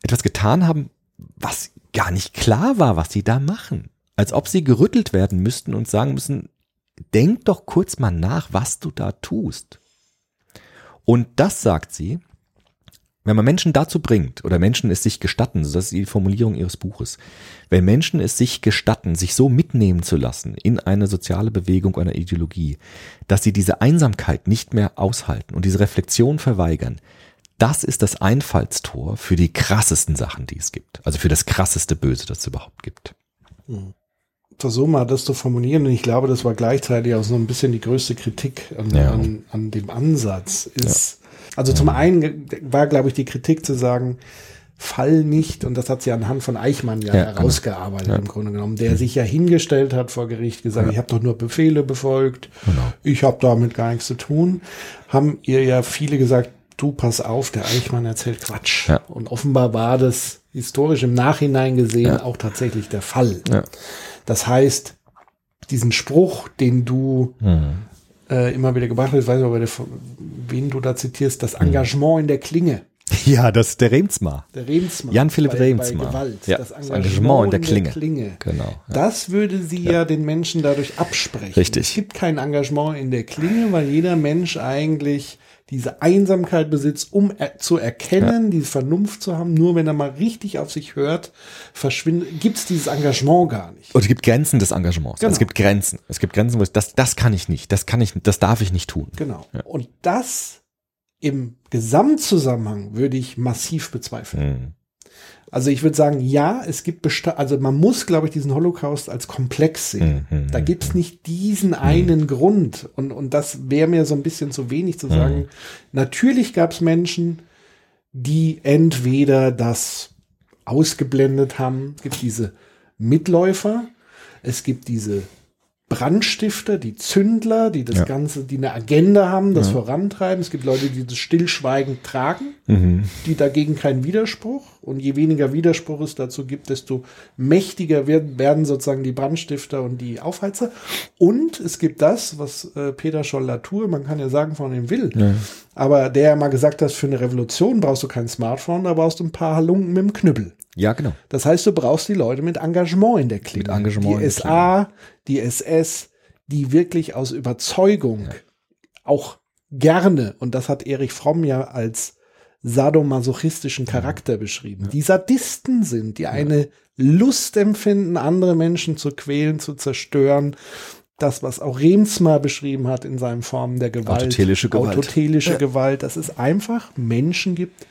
etwas getan haben, was gar nicht klar war, was sie da machen. Als ob sie gerüttelt werden müssten und sagen müssen, denk doch kurz mal nach, was du da tust. Und das sagt sie, wenn man Menschen dazu bringt, oder Menschen es sich gestatten, das ist die Formulierung ihres Buches, wenn Menschen es sich gestatten, sich so mitnehmen zu lassen in eine soziale Bewegung, einer Ideologie, dass sie diese Einsamkeit nicht mehr aushalten und diese Reflexion verweigern, das ist das Einfallstor für die krassesten Sachen, die es gibt. Also für das krasseste Böse, das es überhaupt gibt. Mhm versuche mal das zu formulieren und ich glaube, das war gleichzeitig auch so ein bisschen die größte Kritik an, ja. an, an dem Ansatz ist. Ja. Also zum einen war, glaube ich, die Kritik zu sagen, Fall nicht, und das hat sie anhand von Eichmann ja, ja genau. herausgearbeitet genau. im Grunde genommen, der mhm. sich ja hingestellt hat vor Gericht, gesagt, ja. ich habe doch nur Befehle befolgt, genau. ich habe damit gar nichts zu tun, haben ihr ja viele gesagt, du pass auf, der Eichmann erzählt Quatsch. Ja. Und offenbar war das historisch im Nachhinein gesehen auch tatsächlich der Fall. Ja. Das heißt, diesen Spruch, den du Mhm. äh, immer wieder gebracht hast, ich weiß nicht, ob du, wen du da zitierst, Mhm. das Engagement in der Klinge. Ja, das ist der Remsmar. Der Remsmar. Jan Philipp bei, Remsmar. Gewalt. Ja, das das Engagement, Engagement in der in Klinge. Genau, ja. Das würde sie ja. den Menschen dadurch absprechen. Richtig. Es gibt kein Engagement in der Klinge, weil jeder Mensch eigentlich diese Einsamkeit besitzt, um er, zu erkennen, diese Vernunft zu haben. Nur wenn er mal richtig auf sich hört, verschwindet, gibt es dieses Engagement gar nicht. Und es gibt Grenzen des Engagements. Genau. Es gibt Grenzen. Es gibt Grenzen, wo ich, das, das kann ich nicht, das kann ich, das darf ich nicht tun. Genau. Und das im Gesamtzusammenhang würde ich massiv bezweifeln. Mhm. Also ich würde sagen, ja, es gibt Besta also man muss, glaube ich, diesen Holocaust als komplex sehen. Mhm. Da gibt es nicht diesen einen Grund. Und, und das wäre mir so ein bisschen zu wenig zu sagen. Natürlich gab es Menschen, die entweder das ausgeblendet haben. Es gibt diese Mitläufer, es gibt diese Brandstifter, die Zündler, die das Ja. Ganze, die eine Agenda haben, das vorantreiben. Es gibt Leute, die das stillschweigend tragen, die dagegen keinen Widerspruch. Und je weniger Widerspruch es dazu gibt, desto mächtiger werden, werden sozusagen die Brandstifter und die Aufheizer. Und es gibt das, was äh, Peter Scholl-Latour, man kann ja sagen, von ihm will, aber der ja mal gesagt hat, für eine Revolution brauchst du kein Smartphone, da brauchst du ein paar Halunken mit dem Knüppel. Ja, genau. Das heißt, du brauchst die Leute mit Engagement in der Klinge. Mit Engagement die SA, die SS, die wirklich aus Überzeugung auch gerne, und das hat Erich Fromm ja als sadomasochistischen Charakter beschrieben, die Sadisten sind, die eine Lust empfinden, andere Menschen zu quälen, zu zerstören. Das, was auch Remsmar beschrieben hat in seinen Formen der Gewalt. Autotelische Gewalt. Autotelische Gewalt, dass es einfach Menschen gibt,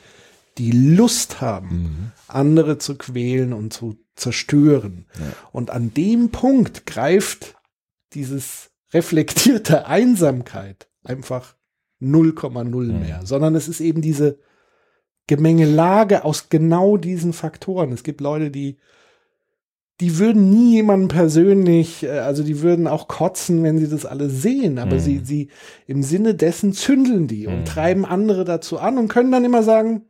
die Lust haben, andere zu quälen und zu zerstören. Und an dem Punkt greift dieses reflektierte Einsamkeit einfach 0,0 mehr, sondern es ist eben diese Gemengelage aus genau diesen Faktoren. Es gibt Leute, die die würden nie jemanden persönlich, äh, also die würden auch kotzen, wenn sie das alles sehen, aber sie, sie im Sinne dessen zündeln die und treiben andere dazu an und können dann immer sagen,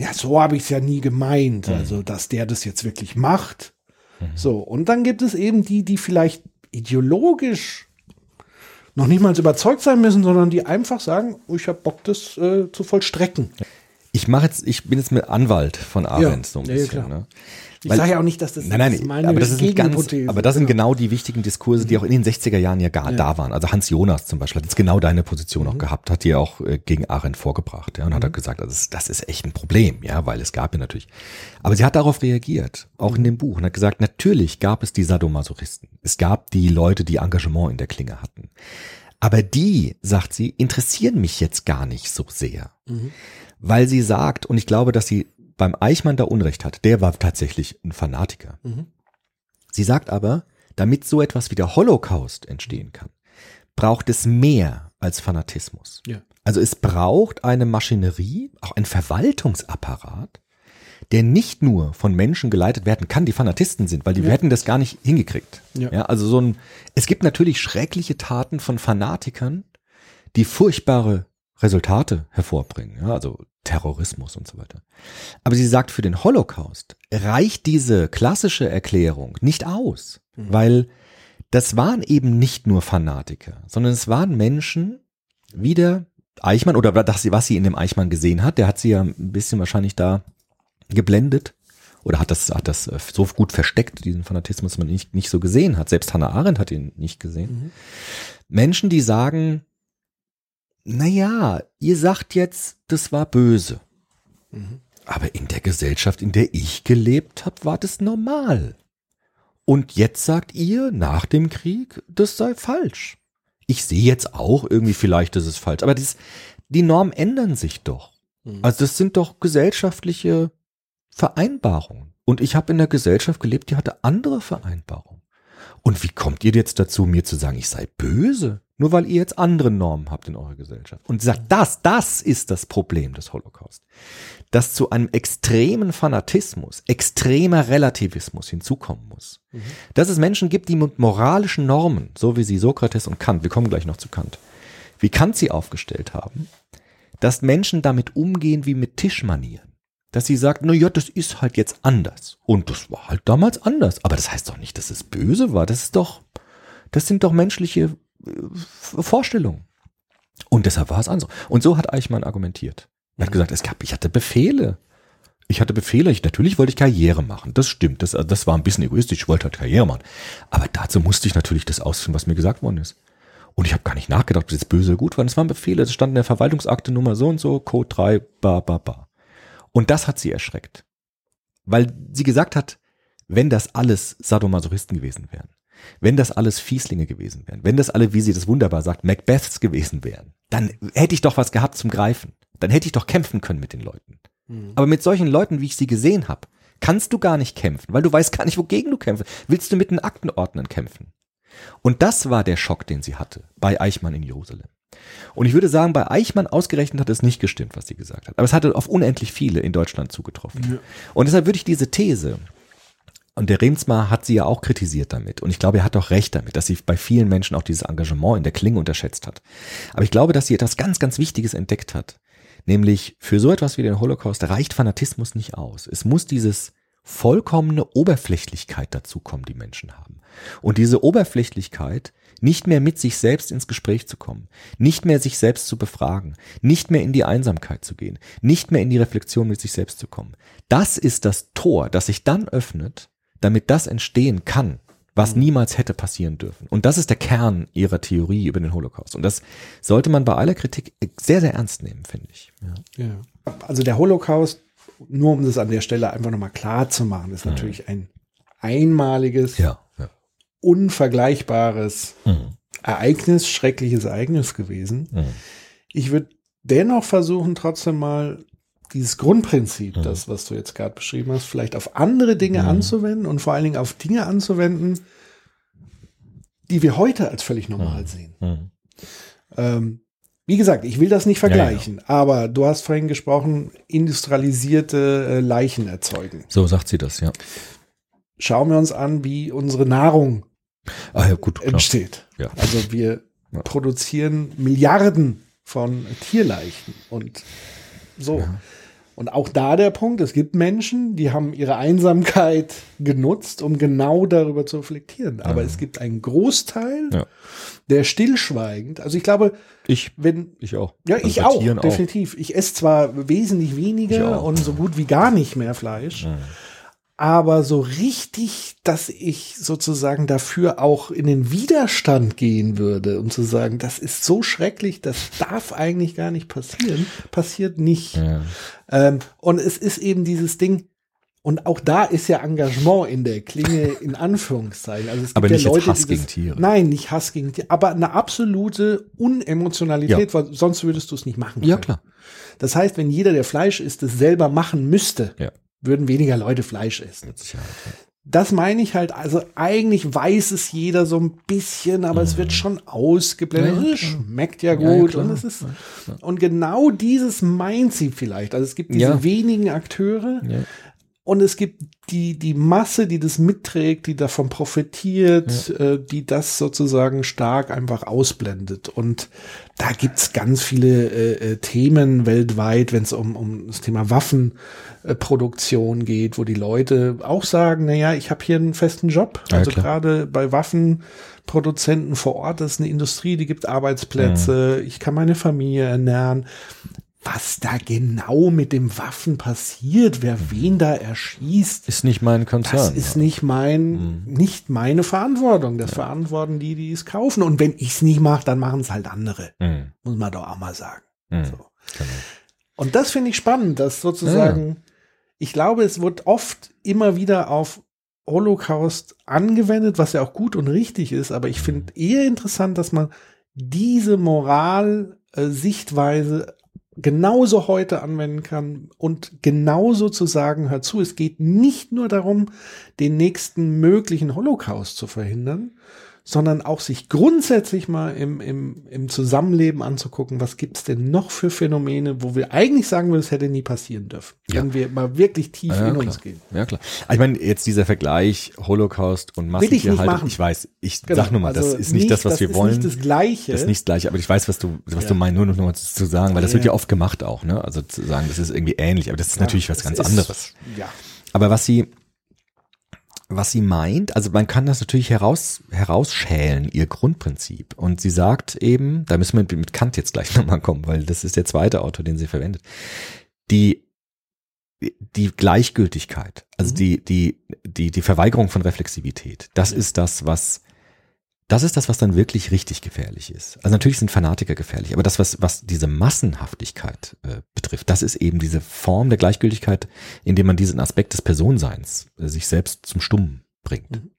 ja, so habe ich es ja nie gemeint, also dass der das jetzt wirklich macht. So, und dann gibt es eben die, die vielleicht ideologisch noch nicht mal überzeugt sein müssen, sondern die einfach sagen, oh, ich habe Bock, das äh, zu vollstrecken. Ich mache jetzt, ich bin jetzt mit Anwalt von Arendt so ein Ja, ja, bisschen. klar. ne? Ich sage ja auch nicht, dass das, Nein, nein, ist meine aber das ist ganz, aber das sind Genau. die wichtigen Diskurse, die auch in den 60er Jahren ja gar da waren. Also Hans Jonas zum Beispiel hat jetzt genau deine Position Mhm. auch gehabt, hat die auch äh, gegen Arendt vorgebracht, ja, und hat er gesagt, das ist, das ist echt ein Problem, ja, weil es gab ja natürlich. Aber sie hat darauf reagiert, auch Mhm. in dem Buch, und hat gesagt, natürlich gab es die Sadomasochisten. Es gab die Leute, die Engagement in der Klinge hatten. Aber die, sagt sie, interessieren mich jetzt gar nicht so sehr. Weil sie sagt, und ich glaube, dass sie beim Eichmann da Unrecht hat, der war tatsächlich ein Fanatiker. Sie sagt aber, damit so etwas wie der Holocaust entstehen kann, braucht es mehr als Fanatismus. Ja. Also es braucht eine Maschinerie, auch ein Verwaltungsapparat, der nicht nur von Menschen geleitet werden kann, die Fanatisten sind, weil die wir hätten das gar nicht hingekriegt. Ja. also so ein, es gibt natürlich schreckliche Taten von Fanatikern, die furchtbare Resultate hervorbringen, ja, also Terrorismus und so weiter. Aber sie sagt, für den Holocaust reicht diese klassische Erklärung nicht aus, weil das waren eben nicht nur Fanatiker, sondern es waren Menschen, wie der Eichmann oder das, was sie in dem Eichmann gesehen hat, der hat sie ja ein bisschen wahrscheinlich da geblendet oder hat das, hat das äh, so gut versteckt, diesen Fanatismus, dass man ihn nicht, nicht so gesehen hat. Selbst Hannah Arendt hat ihn nicht gesehen. Menschen, die sagen, na ja, ihr sagt jetzt, das war böse. Aber in der Gesellschaft, in der ich gelebt habe, war das normal. Und jetzt sagt ihr nach dem Krieg, das sei falsch. Ich sehe jetzt auch irgendwie vielleicht, das ist falsch. Aber das, die Normen ändern sich doch. Also das sind doch gesellschaftliche Vereinbarungen. Und ich habe in der Gesellschaft gelebt, die hatte andere Vereinbarungen. Und wie kommt ihr jetzt dazu, mir zu sagen, ich sei böse? Nur weil ihr jetzt andere Normen habt in eurer Gesellschaft. Und sagt, das, das ist das Problem des Holocaust. Dass zu einem extremen Fanatismus, extremer Relativismus hinzukommen muss. Dass es Menschen gibt, die mit moralischen Normen, so wie sie Sokrates und Kant, wir kommen gleich noch zu Kant, wie Kant sie aufgestellt haben, dass Menschen damit umgehen wie mit Tischmanieren. Dass sie sagt, na ja, das ist halt jetzt anders. Und das war halt damals anders. Aber das heißt doch nicht, dass es böse war. Das ist doch, das sind doch menschliche äh, Vorstellungen. Und deshalb war es anders. Und so hat Eichmann argumentiert. Er hat gesagt, es gab, ich hatte Befehle. Ich hatte Befehle, ich, natürlich wollte ich Karriere machen. Das stimmt, das, das war ein bisschen egoistisch, ich wollte halt Karriere machen. Aber dazu musste ich natürlich das ausführen, was mir gesagt worden ist. Und ich habe gar nicht nachgedacht, ob das jetzt böse oder gut war. Das waren Befehle, das stand in der Verwaltungsakte Nummer so und so, Code 3, ba, ba, ba. Und das hat sie erschreckt. Weil sie gesagt hat, wenn das alles Sadomasochisten gewesen wären, wenn das alles Fieslinge gewesen wären, wenn das alle, wie sie das wunderbar sagt, Macbeths gewesen wären, dann hätte ich doch was gehabt zum Greifen. Dann hätte ich doch kämpfen können mit den Leuten. Aber mit solchen Leuten, wie ich sie gesehen habe, kannst du gar nicht kämpfen, weil du weißt gar nicht, wogegen du kämpfen. Willst du mit den Aktenordnern kämpfen? Und das war der Schock, den sie hatte bei Eichmann in Jerusalem. Und ich würde sagen, bei Eichmann ausgerechnet hat es nicht gestimmt, was sie gesagt hat. Aber es hatte auf unendlich viele in Deutschland zugetroffen. Und deshalb würde ich diese These, und der Remsmar hat sie ja auch kritisiert damit. Und ich glaube, er hat auch recht damit, dass sie bei vielen Menschen auch dieses Engagement in der Klinge unterschätzt hat. Aber ich glaube, dass sie etwas ganz, ganz Wichtiges entdeckt hat. Nämlich für so etwas wie den Holocaust reicht Fanatismus nicht aus. Es muss dieses vollkommene Oberflächlichkeit dazukommen, die Menschen haben. Und diese Oberflächlichkeit nicht mehr mit sich selbst ins Gespräch zu kommen, nicht mehr sich selbst zu befragen, nicht mehr in die Einsamkeit zu gehen, nicht mehr in die Reflexion mit sich selbst zu kommen. Das ist das Tor, das sich dann öffnet, damit das entstehen kann, was niemals hätte passieren dürfen. Und das ist der Kern ihrer Theorie über den Holocaust. Und das sollte man bei aller Kritik sehr, sehr ernst nehmen, finde ich. Ja. Ja. Also der Holocaust, nur um das an der Stelle einfach nochmal klar zu machen, ist natürlich ein einmaliges, Ja, ja. Unvergleichbares Mhm. Ereignis, schreckliches Ereignis gewesen. Mhm. Ich würde dennoch versuchen, trotzdem mal dieses Grundprinzip, Mhm. das, was du jetzt gerade beschrieben hast, vielleicht auf andere Dinge Mhm. anzuwenden und vor allen Dingen auf Dinge anzuwenden, die wir heute als völlig normal sehen. Mhm. Ähm, wie gesagt, ich will das nicht vergleichen, aber du hast vorhin gesprochen, industrialisierte äh, Leichen erzeugen. So sagt sie das, ja. Schauen wir uns an, wie unsere Nahrung Ah ja, gut, klar. entsteht. Ja. Also wir Ja. produzieren Milliarden von Tierleichen und so. Und auch da der Punkt, es gibt Menschen, die haben ihre Einsamkeit genutzt, um genau darüber zu reflektieren. Aber es gibt einen Großteil, der stillschweigend, also ich glaube, Ich, wenn ich auch. ja, Also ich auch, definitiv. Ich esse zwar wesentlich Ich weniger auch. und so gut wie gar nicht mehr Fleisch, aber so richtig, dass ich sozusagen dafür auch in den Widerstand gehen würde, um zu sagen, das ist so schrecklich, das darf eigentlich gar nicht passieren, passiert nicht. Ja. Ähm, und es ist eben dieses Ding, und auch da ist ja Engagement in der Klinge in Anführungszeichen. Also es gibt Aber ja nicht jetzt Leute, Hass gegen Tiere. Nein, nicht Hass gegen Tiere, aber eine absolute Unemotionalität, weil sonst würdest du es nicht machen ja, können. klar. Das heißt, wenn jeder, der Fleisch isst, es selber machen müsste, Ja. Würden weniger Leute Fleisch essen. Ja. Das meine ich halt, also eigentlich weiß es jeder so ein bisschen, aber es wird schon ausgeblendet. Mhm. Ja, ja, schmeckt ja Ja, ja, gut klar. und es ist und genau dieses meint sie vielleicht. Also es gibt diese Ja. wenigen Akteure Ja. Und es gibt die die Masse, die das mitträgt, die davon profitiert, äh, die das sozusagen stark einfach ausblendet. Und da gibt's ganz viele äh, äh, Themen weltweit, wenn es um, um das Thema Waffenproduktion geht, wo die Leute auch sagen, na ja, ich habe hier einen festen Job. Ja, Also gerade bei Waffenproduzenten vor Ort, das ist eine Industrie, die gibt Arbeitsplätze, ich kann meine Familie ernähren. Was da genau mit dem Waffen passiert, wer wen da erschießt, Ist nicht mein Konzern. das ist nicht mein, Mhm. nicht meine Verantwortung. Das verantworten die, die es kaufen. Und wenn ich es nicht mache, dann machen es halt andere. Mhm. Muss man doch auch mal sagen. Mhm. So. Genau. Und das finde ich spannend, dass sozusagen, ich glaube, es wird oft immer wieder auf Holocaust angewendet, was ja auch gut und richtig ist, aber ich finde eher interessant, dass man diese Moral-Sichtweise genauso heute anwenden kann und genauso zu sagen, hör zu, es geht nicht nur darum, den nächsten möglichen Holocaust zu verhindern, sondern auch sich grundsätzlich mal im, im, im Zusammenleben anzugucken, was gibt's denn noch für Phänomene, wo wir eigentlich sagen würden, es hätte nie passieren dürfen, Ja. wenn wir mal wirklich tief Ja, in klar. uns gehen. Ja, klar. Ich meine, jetzt dieser Vergleich Holocaust und ich nicht Massentierhaltung, ich weiß, ich Genau. sag nur mal, das Also ist nicht, das, was wir ist wollen. nicht das Gleiche. Das ist nicht das Gleiche, aber ich weiß, was du, was Ja. du meinst, nur noch mal zu sagen, weil das wird ja oft gemacht auch, ne? Also zu sagen, das ist irgendwie ähnlich, aber das ist natürlich was ganz ist- anderes. Ja. Aber was sie, was sie meint, also man kann das natürlich heraus, herausschälen, ihr Grundprinzip. Und sie sagt eben, da müssen wir mit, mit Kant jetzt gleich nochmal kommen, weil das ist der zweite Autor, den sie verwendet. Die, die Gleichgültigkeit, also Mhm. die, die, die, die Verweigerung von Reflexivität, das ist das, was, das ist das, was dann wirklich richtig gefährlich ist. Also natürlich sind Fanatiker gefährlich, aber das, was, was diese Massenhaftigkeit äh, betrifft, das ist eben diese Form der Gleichgültigkeit, indem man diesen Aspekt des Personenseins äh, sich selbst zum Stummen bringt. Mhm.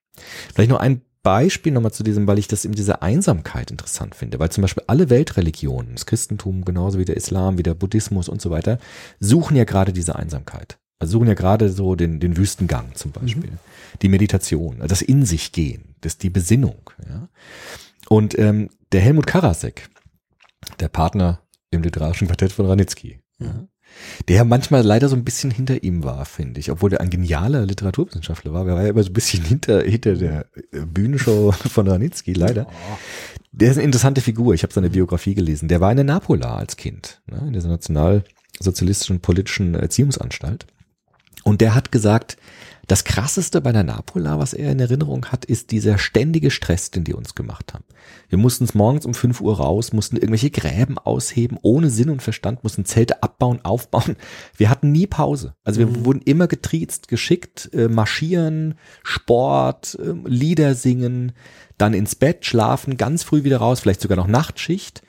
Vielleicht noch ein Beispiel nochmal zu diesem, weil ich das eben diese Einsamkeit interessant finde, weil zum Beispiel alle Weltreligionen, das Christentum genauso wie der Islam, wie der Buddhismus und so weiter, suchen ja gerade diese Einsamkeit. Also suchen ja gerade so den, den Wüstengang zum Beispiel, die Meditation, also das In sich gehen, das die Besinnung. Ja? Und ähm, der Helmut Karasek, der Partner im literarischen Quartett von Ranitzky, ja, der manchmal leider so ein bisschen hinter ihm war, finde ich, obwohl er ein genialer Literaturwissenschaftler war. Er war ja immer so ein bisschen hinter, hinter der äh, Bühnenshow von Ranitzky, leider. Der ist eine interessante Figur. Ich habe seine Biografie gelesen. Der war in der Napola als Kind, ne, in dieser nationalsozialistischen politischen Erziehungsanstalt. Und der hat gesagt, das krasseste bei der Napola, was er in Erinnerung hat, ist dieser ständige Stress, den die uns gemacht haben. Wir mussten es morgens um 5 Uhr raus, mussten irgendwelche Gräben ausheben, ohne Sinn und Verstand, mussten Zelte abbauen, aufbauen. Wir hatten nie Pause. Also wir wurden immer getriezt, geschickt, äh, marschieren, Sport, äh, Lieder singen, dann ins Bett, schlafen, ganz früh wieder raus, vielleicht sogar noch Nachtschicht.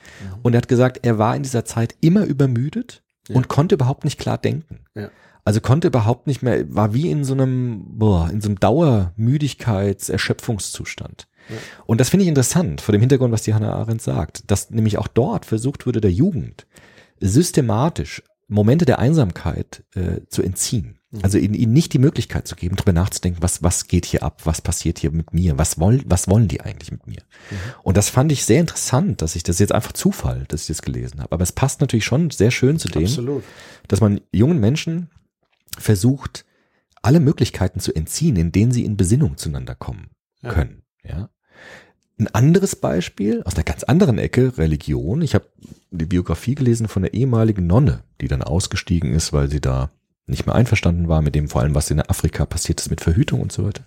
Und er hat gesagt, er war in dieser Zeit immer übermüdet und konnte überhaupt nicht klar denken. Ja. Also konnte überhaupt nicht mehr, war wie in so einem, boah, in so einem Dauermüdigkeits-, Erschöpfungszustand. Und das finde ich interessant, vor dem Hintergrund, was die Hannah Arendt sagt, dass nämlich auch dort versucht wurde, der Jugend systematisch Momente der Einsamkeit äh, zu entziehen. Also ihnen, ihnen nicht die Möglichkeit zu geben, darüber nachzudenken, was, was geht hier ab, was passiert hier mit mir, was wollen, was wollen die eigentlich mit mir? Und das fand ich sehr interessant, dass ich das jetzt einfach Zufall, dass ich das gelesen habe. Aber es passt natürlich schon sehr schön zu dem, Absolut. dass man jungen Menschen versucht, alle Möglichkeiten zu entziehen, in denen sie in Besinnung zueinander kommen Ja. können. Ja. Ein anderes Beispiel aus einer ganz anderen Ecke, Religion. Ich habe die Biografie gelesen von der ehemaligen Nonne, die dann ausgestiegen ist, weil sie da nicht mehr einverstanden war mit dem, vor allem was in Afrika passiert ist mit Verhütung und so weiter.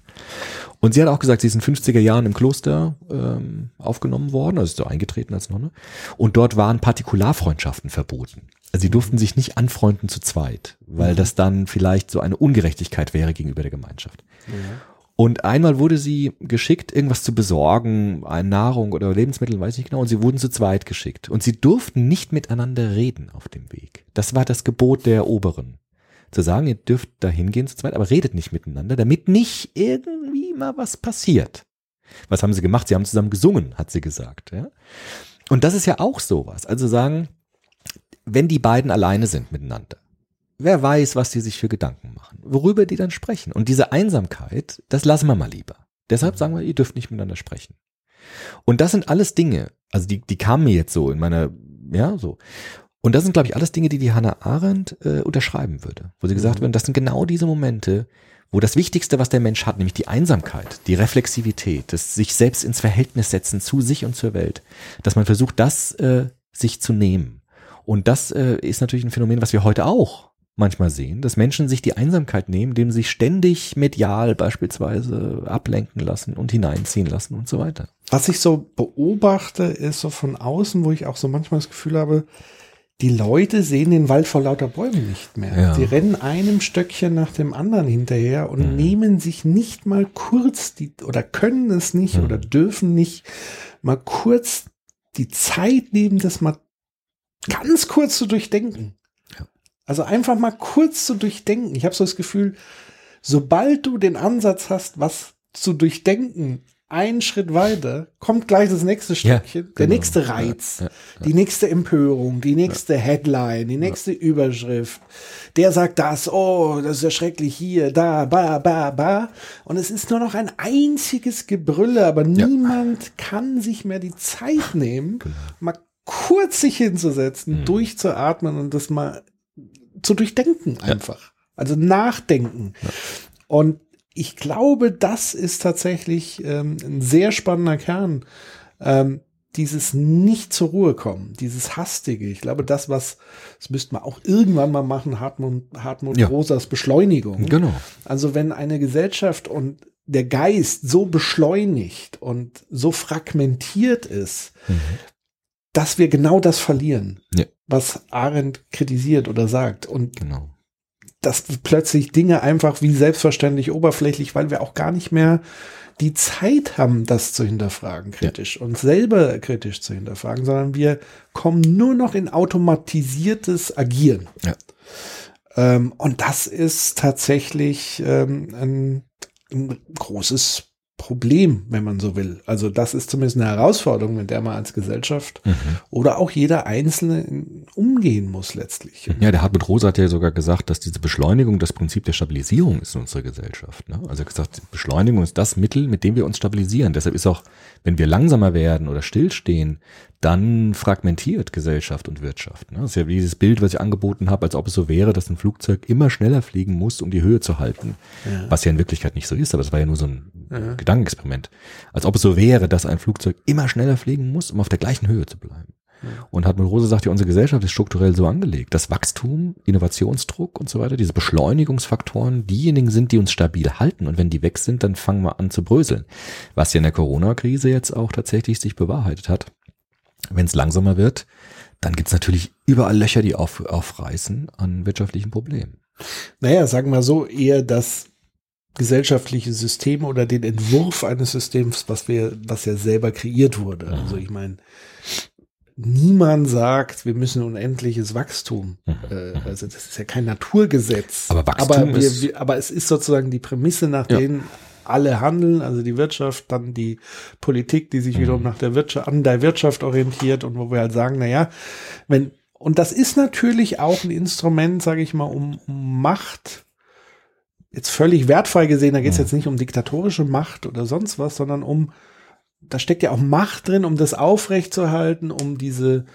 Und sie hat auch gesagt, sie ist in den 50er Jahren im Kloster ähm, aufgenommen worden, also ist so eingetreten als Nonne. Und dort waren Partikularfreundschaften verboten. Also sie durften sich nicht anfreunden zu zweit, weil das dann vielleicht so eine Ungerechtigkeit wäre gegenüber der Gemeinschaft. Und einmal wurde sie geschickt, irgendwas zu besorgen, eine Nahrung oder Lebensmittel, weiß ich nicht genau, und sie wurden zu zweit geschickt. Und sie durften nicht miteinander reden auf dem Weg. Das war das Gebot der Oberen. Zu sagen, ihr dürft da hingehen zu zweit, aber redet nicht miteinander, damit nicht irgendwie mal was passiert. Was haben sie gemacht? Sie haben zusammen gesungen, hat sie gesagt. Ja? Und das ist ja auch sowas. Also sagen, wenn die beiden alleine sind miteinander, wer weiß, was die sich für Gedanken machen, worüber die dann sprechen. Und diese Einsamkeit, das lassen wir mal lieber. Deshalb sagen wir, ihr dürft nicht miteinander sprechen. Und das sind alles Dinge, also die, die kamen mir jetzt so in meiner, ja, so. Und das sind, glaube ich, alles Dinge, die die Hannah Arendt äh, unterschreiben würde. Wo sie gesagt wird, das sind genau diese Momente, wo das Wichtigste, was der Mensch hat, nämlich die Einsamkeit, die Reflexivität, das sich selbst ins Verhältnis setzen zu sich und zur Welt, dass man versucht, das äh, sich zu nehmen. Und das äh, ist natürlich ein Phänomen, was wir heute auch manchmal sehen, dass Menschen sich die Einsamkeit nehmen, indem sie sich ständig medial beispielsweise ablenken lassen und hineinziehen lassen und so weiter. Was ich so beobachte, ist so von außen, wo ich auch so manchmal das Gefühl habe, die Leute sehen den Wald vor lauter Bäumen nicht mehr. Ja. Die rennen einem Stöckchen nach dem anderen hinterher und nehmen sich nicht mal kurz die oder können es nicht oder dürfen nicht mal kurz die Zeit nehmen, das mal ganz kurz zu durchdenken. Ja. Also einfach mal kurz zu durchdenken. Ich habe so das Gefühl, sobald du den Ansatz hast, was zu durchdenken, einen Schritt weiter kommt gleich das nächste Ja, Stückchen, der genau. nächste Reiz, Ja, die nächste Empörung, die nächste Headline, die nächste Überschrift. Der sagt das, oh, das ist ja schrecklich hier, da, ba, ba, ba. Und es ist nur noch ein einziges Gebrülle, aber niemand kann sich mehr die Zeit nehmen, Genau. mal kurz sich hinzusetzen, Mhm. durchzuatmen und das mal zu durchdenken einfach. Also nachdenken. Und ich glaube, das ist tatsächlich ähm, ein sehr spannender Kern. Ähm, dieses nicht zur Ruhe kommen, dieses Hastige. Ich glaube, das, was, das müsste man auch irgendwann mal machen, Hartmut, Hartmut Ja. Rosas Beschleunigung. Genau. Also wenn eine Gesellschaft und der Geist so beschleunigt und so fragmentiert ist, dass wir genau das verlieren, Ja. was Arendt kritisiert oder sagt. Und Genau. dass plötzlich Dinge einfach wie selbstverständlich oberflächlich, weil wir auch gar nicht mehr die Zeit haben, das zu hinterfragen, kritisch und selber kritisch zu hinterfragen, sondern wir kommen nur noch in automatisiertes Agieren. Ja. Ähm, und das ist tatsächlich ähm, ein, ein großes Problem, wenn man so will. Also das ist zumindest eine Herausforderung, mit der man als Gesellschaft Mhm. oder auch jeder Einzelne in- umgehen muss letztlich. Ja, der Hartmut Rosa hat ja sogar gesagt, dass diese Beschleunigung das Prinzip der Stabilisierung ist in unserer Gesellschaft. Ne? Also er hat gesagt, Beschleunigung ist das Mittel, mit dem wir uns stabilisieren. Deshalb ist auch, wenn wir langsamer werden oder stillstehen, dann fragmentiert Gesellschaft und Wirtschaft. Ne? Das ist ja wie dieses Bild, was ich angeboten habe, als ob es so wäre, dass ein Flugzeug immer schneller fliegen muss, um die Höhe zu halten. Was ja in Wirklichkeit nicht so ist, aber das war ja nur so ein Gedankenexperiment. Als ob es so wäre, dass ein Flugzeug immer schneller fliegen muss, um auf der gleichen Höhe zu bleiben. Und Hartmut Rose sagt ja, unsere Gesellschaft ist strukturell so angelegt, dass Wachstum, Innovationsdruck und so weiter, diese Beschleunigungsfaktoren diejenigen sind, die uns stabil halten. Und wenn die weg sind, dann fangen wir an zu bröseln. Was ja in der Corona-Krise jetzt auch tatsächlich sich bewahrheitet hat. Wenn es langsamer wird, dann gibt's natürlich überall Löcher, die auf, aufreißen an wirtschaftlichen Problemen. Naja, sagen wir so, eher das gesellschaftliche System oder den Entwurf eines Systems, was wir, was ja selber kreiert wurde. Also ich meine, niemand sagt, wir müssen unendliches Wachstum. Äh, also das ist ja kein Naturgesetz. Aber Wachstum aber, wir, ist- wir, aber es ist sozusagen die Prämisse, nach Ja. denen alle handeln, also die Wirtschaft, dann die Politik, die sich wiederum nach der Wirtschaft, an der Wirtschaft orientiert und wo wir halt sagen, na ja, wenn, und das ist natürlich auch ein Instrument, sage ich mal, um, um Macht jetzt völlig wertfrei gesehen, da geht es jetzt nicht um diktatorische Macht oder sonst was, sondern um, da steckt ja auch Macht drin, um das aufrechtzuerhalten, um diese,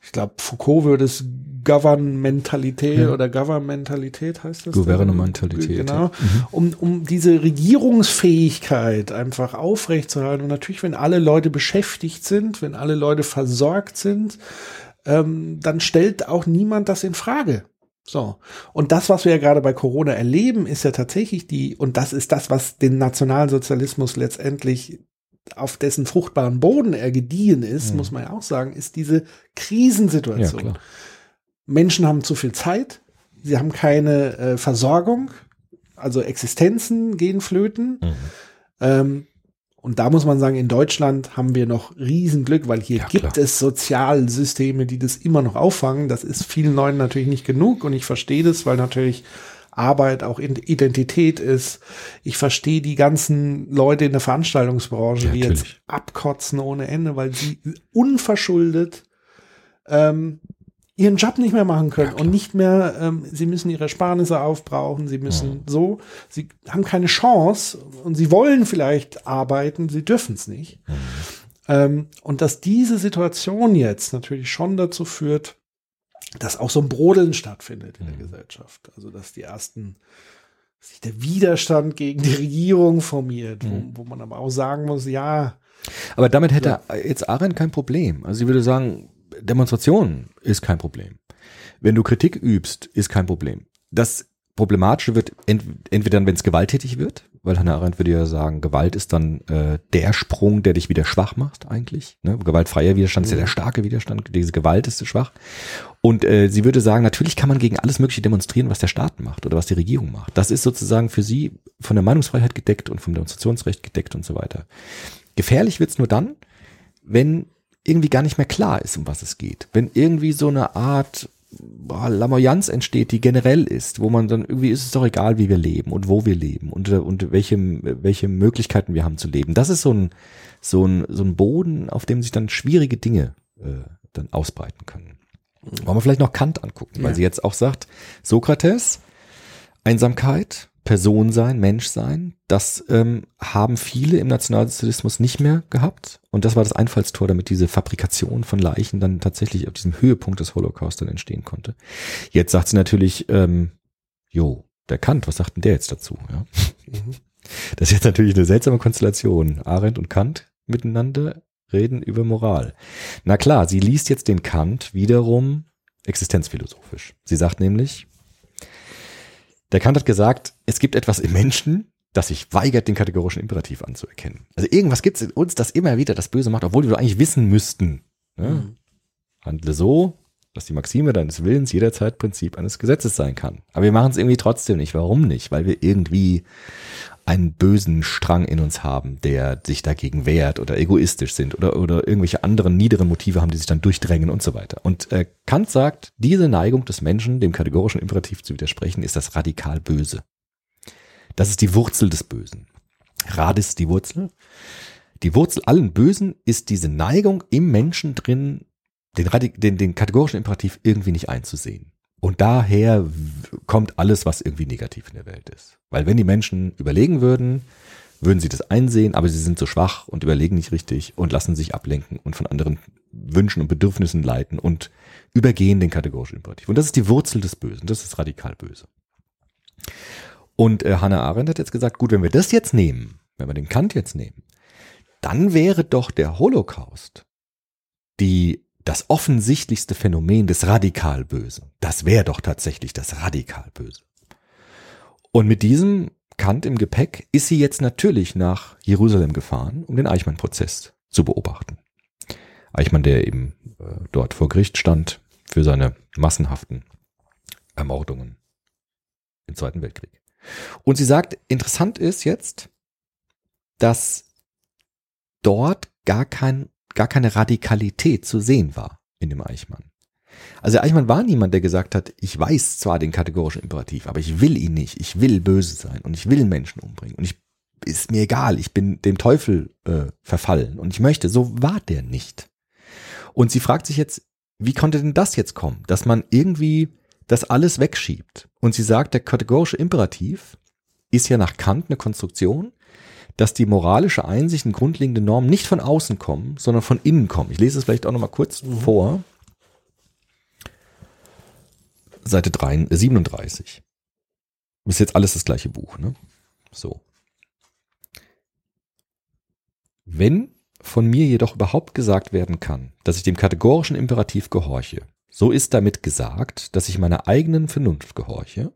ich glaube, Foucault würde es Governmentalität oder Governmentalität heißt das? Gouvernementalität, Genau. ja. Um, um diese Regierungsfähigkeit einfach aufrechtzuerhalten. Und natürlich, wenn alle Leute beschäftigt sind, wenn alle Leute versorgt sind, ähm, dann stellt auch niemand das in Frage. So. Und das, was wir ja gerade bei Corona erleben, ist ja tatsächlich die, und das ist das, was den Nationalsozialismus letztendlich auf dessen fruchtbaren Boden er gediehen ist, muss man ja auch sagen, ist diese Krisensituation. Ja, klar. Menschen haben zu viel Zeit, sie haben keine äh, Versorgung, also Existenzen gehen flöten. Ähm, und da muss man sagen, in Deutschland haben wir noch Riesenglück, weil hier Ja, gibt klar. es Sozialsysteme, die das immer noch auffangen. Das ist vielen Leuten natürlich nicht genug und ich verstehe das, weil natürlich Arbeit auch Identität ist. Ich verstehe die ganzen Leute in der Veranstaltungsbranche, Ja, die jetzt abkotzen ohne Ende, weil sie unverschuldet ähm, ihren Job nicht mehr machen können und nicht mehr, ähm, sie müssen ihre Ersparnisse aufbrauchen, sie müssen so, sie haben keine Chance und sie wollen vielleicht arbeiten, sie dürfen es nicht. Ähm, und dass diese Situation jetzt natürlich schon dazu führt, dass auch so ein Brodeln stattfindet in der Gesellschaft. Also dass die ersten, sich der Widerstand gegen die Regierung formiert, wo, wo man aber auch sagen muss, ja, Aber damit hätte jetzt Arendt kein Problem. Also sie würde sagen, Demonstration ist kein Problem. Wenn du Kritik übst, ist kein Problem. Das Problematische wird ent entweder dann, wenn es gewalttätig wird, weil Hannah Arendt würde ja sagen, Gewalt ist dann äh, der Sprung, der dich wieder schwach macht eigentlich. Ne? Gewaltfreier Widerstand ist ja der starke Widerstand, diese Gewalt ist schwach. Und äh, sie würde sagen, natürlich kann man gegen alles Mögliche demonstrieren, was der Staat macht oder was die Regierung macht. Das ist sozusagen für sie von der Meinungsfreiheit gedeckt und vom Demonstrationsrecht gedeckt und so weiter. Gefährlich wird's nur dann, wenn irgendwie gar nicht mehr klar ist, um was es geht. Wenn irgendwie so eine Art boah, Lamoyanz entsteht, die generell ist, wo man dann irgendwie ist es doch egal, wie wir leben und wo wir leben und, und welche, welche Möglichkeiten wir haben zu leben. Das ist so ein, so ein, so ein Boden, auf dem sich dann schwierige Dinge äh, dann ausbreiten können. Wollen wir vielleicht noch Kant angucken, weil Ja. sie jetzt auch sagt, Sokrates, Einsamkeit, Person sein, Mensch sein, das ähm, haben viele im Nationalsozialismus nicht mehr gehabt. Und das war das Einfallstor, damit diese Fabrikation von Leichen dann tatsächlich auf diesem Höhepunkt des Holocaust dann entstehen konnte. Jetzt sagt sie natürlich, ähm, jo, der Kant, was sagt denn der jetzt dazu? Ja? Das ist jetzt natürlich eine seltsame Konstellation. Arendt und Kant miteinander reden über Moral. Na klar, sie liest jetzt den Kant wiederum existenzphilosophisch. Sie sagt nämlich, der Kant hat gesagt, es gibt etwas im Menschen, das sich weigert, den kategorischen Imperativ anzuerkennen. Also irgendwas gibt es in uns, das immer wieder das Böse macht, obwohl wir doch eigentlich wissen müssten. Ne? Handle so, dass die Maxime deines Willens jederzeit Prinzip eines Gesetzes sein kann. Aber wir machen es irgendwie trotzdem nicht. Warum nicht? Weil wir irgendwie einen bösen Strang in uns haben, der sich dagegen wehrt oder egoistisch sind oder, oder irgendwelche anderen niederen Motive haben, die sich dann durchdrängen und so weiter. Und äh, Kant sagt, diese Neigung des Menschen, dem kategorischen Imperativ zu widersprechen, ist das radikal Böse. Das ist die Wurzel des Bösen. Radis die Wurzel. Die Wurzel allen Bösen ist diese Neigung im Menschen drin, den, den, den kategorischen Imperativ irgendwie nicht einzusehen. Und daher kommt alles, was irgendwie negativ in der Welt ist. Weil wenn die Menschen überlegen würden, würden sie das einsehen, aber sie sind so schwach und überlegen nicht richtig und lassen sich ablenken und von anderen Wünschen und Bedürfnissen leiten und übergehen den kategorischen Imperativ. Und das ist die Wurzel des Bösen, das ist radikal böse. Und äh, Hannah Arendt hat jetzt gesagt, gut, wenn wir das jetzt nehmen, wenn wir den Kant jetzt nehmen, dann wäre doch der Holocaust die das offensichtlichste Phänomen des radikal Bösen. Das wäre doch tatsächlich das radikal Böse. Und mit diesem Kant im Gepäck ist sie jetzt natürlich nach Jerusalem gefahren, um den Eichmann-Prozess zu beobachten. Eichmann, der eben äh, dort vor Gericht stand für seine massenhaften Ermordungen im Zweiten Weltkrieg. Und sie sagt, interessant ist jetzt, dass dort gar kein gar keine Radikalität zu sehen war in dem Eichmann. Also Eichmann war niemand, der gesagt hat, ich weiß zwar den kategorischen Imperativ, aber ich will ihn nicht, ich will böse sein und ich will Menschen umbringen und ich ist mir egal, ich bin dem Teufel äh, verfallen und ich möchte, so war der nicht. Und sie fragt sich jetzt, wie konnte denn das jetzt kommen, dass man irgendwie das alles wegschiebt? Und sie sagt, der kategorische Imperativ ist ja nach Kant eine Konstruktion, dass die moralische Einsicht und grundlegende Normen nicht von außen kommen, sondern von innen kommen. Ich lese es vielleicht auch noch mal kurz vor. Seite 3, 37. Ist jetzt alles das gleiche Buch, ne? So. Wenn von mir jedoch überhaupt gesagt werden kann, dass ich dem kategorischen Imperativ gehorche, so ist damit gesagt, dass ich meiner eigenen Vernunft gehorche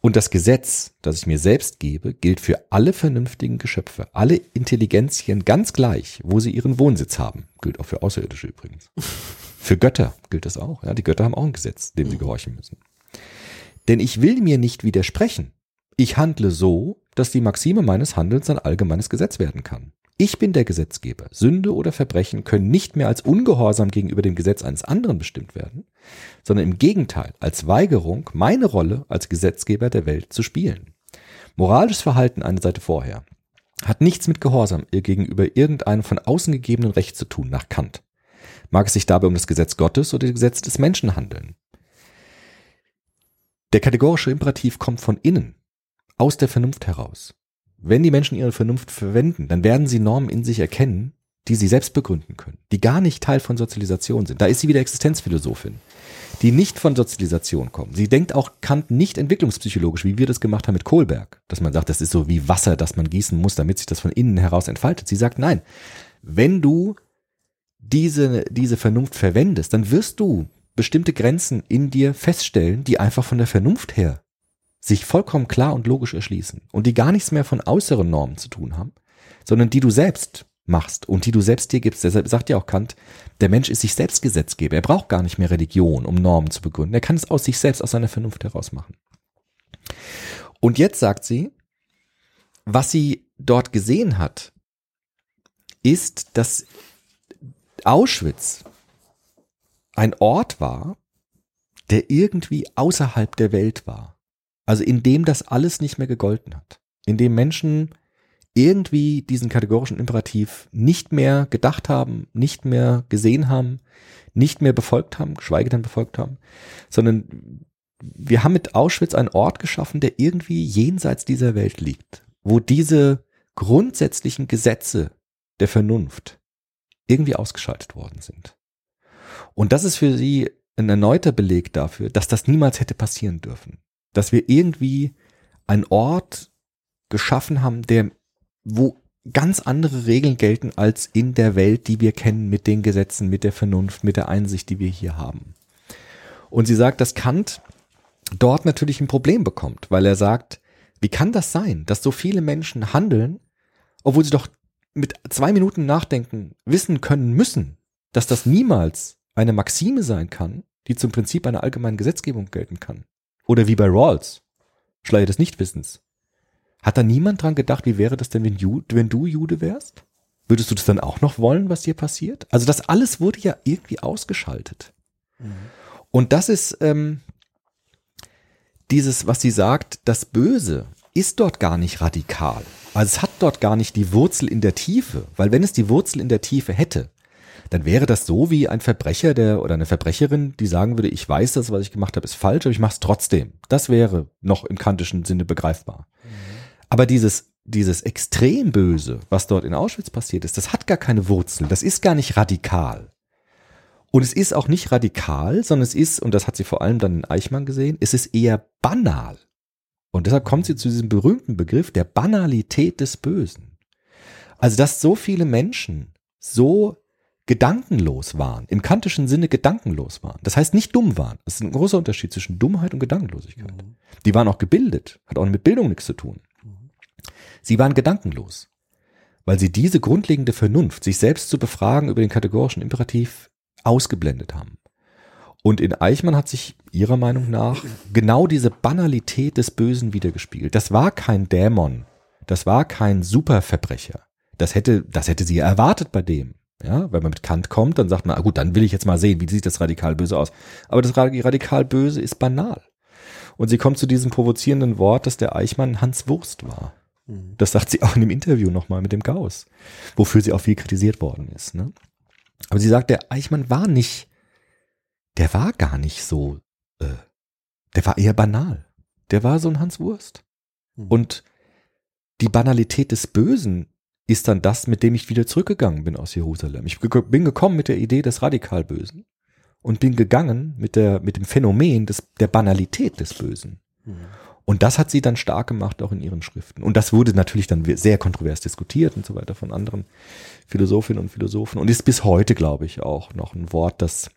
und das Gesetz, das ich mir selbst gebe, gilt für alle vernünftigen Geschöpfe, alle Intelligenzien ganz gleich, wo sie ihren Wohnsitz haben. Gilt auch für Außerirdische übrigens. Für Götter gilt das auch. Ja, die Götter haben auch ein Gesetz, dem sie gehorchen müssen. Denn ich will mir nicht widersprechen. Ich handle so, dass die Maxime meines Handelns ein allgemeines Gesetz werden kann. Ich bin der Gesetzgeber. Sünde oder Verbrechen können nicht mehr als Ungehorsam gegenüber dem Gesetz eines anderen bestimmt werden, sondern im Gegenteil als Weigerung, meine Rolle als Gesetzgeber der Welt zu spielen. Moralisches Verhalten eine Seite vorher hat nichts mit Gehorsam gegenüber irgendeinem von außen gegebenen Recht zu tun, nach Kant. Mag es sich dabei um das Gesetz Gottes oder das Gesetz des Menschen handeln. Der kategorische Imperativ kommt von innen, aus der Vernunft heraus. Wenn die Menschen ihre Vernunft verwenden, dann werden sie Normen in sich erkennen, die sie selbst begründen können, die gar nicht Teil von Sozialisation sind. Da ist sie wieder Existenzphilosophin, die nicht von Sozialisation kommen. Sie denkt auch Kant nicht entwicklungspsychologisch, wie wir das gemacht haben mit Kohlberg, dass man sagt, das ist so wie Wasser, das man gießen muss, damit sich das von innen heraus entfaltet. Sie sagt, nein, wenn du diese, diese Vernunft verwendest, dann wirst du bestimmte Grenzen in dir feststellen, die einfach von der Vernunft her sich vollkommen klar und logisch erschließen und die gar nichts mehr von äußeren Normen zu tun haben, sondern die du selbst machst und die du selbst dir gibst. Deshalb sagt ja auch Kant, der Mensch ist sich selbst Gesetzgeber. Er braucht gar nicht mehr Religion, um Normen zu begründen. Er kann es aus sich selbst, aus seiner Vernunft heraus machen. Und jetzt sagt sie, was sie dort gesehen hat, ist, dass Auschwitz ein Ort war, der irgendwie außerhalb der Welt war. Also in dem das alles nicht mehr gegolten hat. In dem Menschen irgendwie diesen kategorischen Imperativ nicht mehr gedacht haben, nicht mehr gesehen haben, nicht mehr befolgt haben, geschweige denn befolgt haben, sondern wir haben mit Auschwitz einen Ort geschaffen, der irgendwie jenseits dieser Welt liegt, wo diese grundsätzlichen Gesetze der Vernunft irgendwie ausgeschaltet worden sind. Und das ist für sie ein erneuter Beleg dafür, dass das niemals hätte passieren dürfen. Dass wir irgendwie einen Ort geschaffen haben, der, wo ganz andere Regeln gelten als in der Welt, die wir kennen, mit den Gesetzen, mit der Vernunft, mit der Einsicht, die wir hier haben. Und sie sagt, dass Kant dort natürlich ein Problem bekommt, weil er sagt, wie kann das sein, dass so viele Menschen handeln, obwohl sie doch mit zwei Minuten nachdenken wissen können müssen, dass das niemals eine Maxime sein kann, die zum Prinzip einer allgemeinen Gesetzgebung gelten kann. Oder wie bei Rawls, Schleier des Nichtwissens. Hat da niemand dran gedacht, wie wäre das denn, wenn, Ju wenn du Jude wärst? Würdest du das dann auch noch wollen, was dir passiert? Also das alles wurde ja irgendwie ausgeschaltet. Mhm. Und das ist ähm, dieses, was sie sagt, das Böse ist dort gar nicht radikal. Also es hat dort gar nicht die Wurzel in der Tiefe, weil wenn es die Wurzel in der Tiefe hätte, dann wäre das so wie ein Verbrecher der oder eine Verbrecherin, die sagen würde, ich weiß, das, was ich gemacht habe, ist falsch, aber ich mache es trotzdem. Das wäre noch im kantischen Sinne begreifbar. Mhm. Aber dieses dieses extrem Böse, was dort in Auschwitz passiert ist, das hat gar keine Wurzel, das ist gar nicht radikal. Und es ist auch nicht radikal, sondern es ist, und das hat sie vor allem dann in Eichmann gesehen, es ist eher banal. Und deshalb kommt sie zu diesem berühmten Begriff der Banalität des Bösen. Also, dass so viele Menschen so gedankenlos waren, im kantischen Sinne gedankenlos waren. Das heißt nicht dumm waren. Das ist ein großer Unterschied zwischen Dummheit und Gedankenlosigkeit. Mhm. Die waren auch gebildet, hat auch mit Bildung nichts zu tun. Mhm. Sie waren gedankenlos, weil sie diese grundlegende Vernunft, sich selbst zu befragen über den kategorischen Imperativ, ausgeblendet haben. Und in Eichmann hat sich ihrer Meinung nach genau diese Banalität des Bösen wiedergespiegelt. Das war kein Dämon, das war kein Superverbrecher. Das hätte, das hätte sie erwartet bei dem. Ja, wenn man mit Kant kommt, dann sagt man, ah gut, dann will ich jetzt mal sehen, wie sieht das radikal böse aus. Aber das radikal böse ist banal. Und sie kommt zu diesem provozierenden Wort, dass der Eichmann Hans Wurst war. Mhm. Das sagt sie auch in dem Interview nochmal mit dem Gauss, wofür sie auch viel kritisiert worden ist. Ne? Aber sie sagt, der Eichmann war nicht, der war gar nicht so, äh, der war eher banal. Der war so ein Hans Wurst. Mhm. Und die Banalität des Bösen ist dann das, mit dem ich wieder zurückgegangen bin aus Jerusalem. Ich bin gekommen mit der Idee des Radikalbösen und bin gegangen mit der, mit dem Phänomen des, der Banalität des Bösen. Mhm. Und das hat sie dann stark gemacht, auch in ihren Schriften. Und das wurde natürlich dann sehr kontrovers diskutiert und so weiter von anderen Philosophinnen und Philosophen und ist bis heute, glaube ich, auch noch ein Wort, das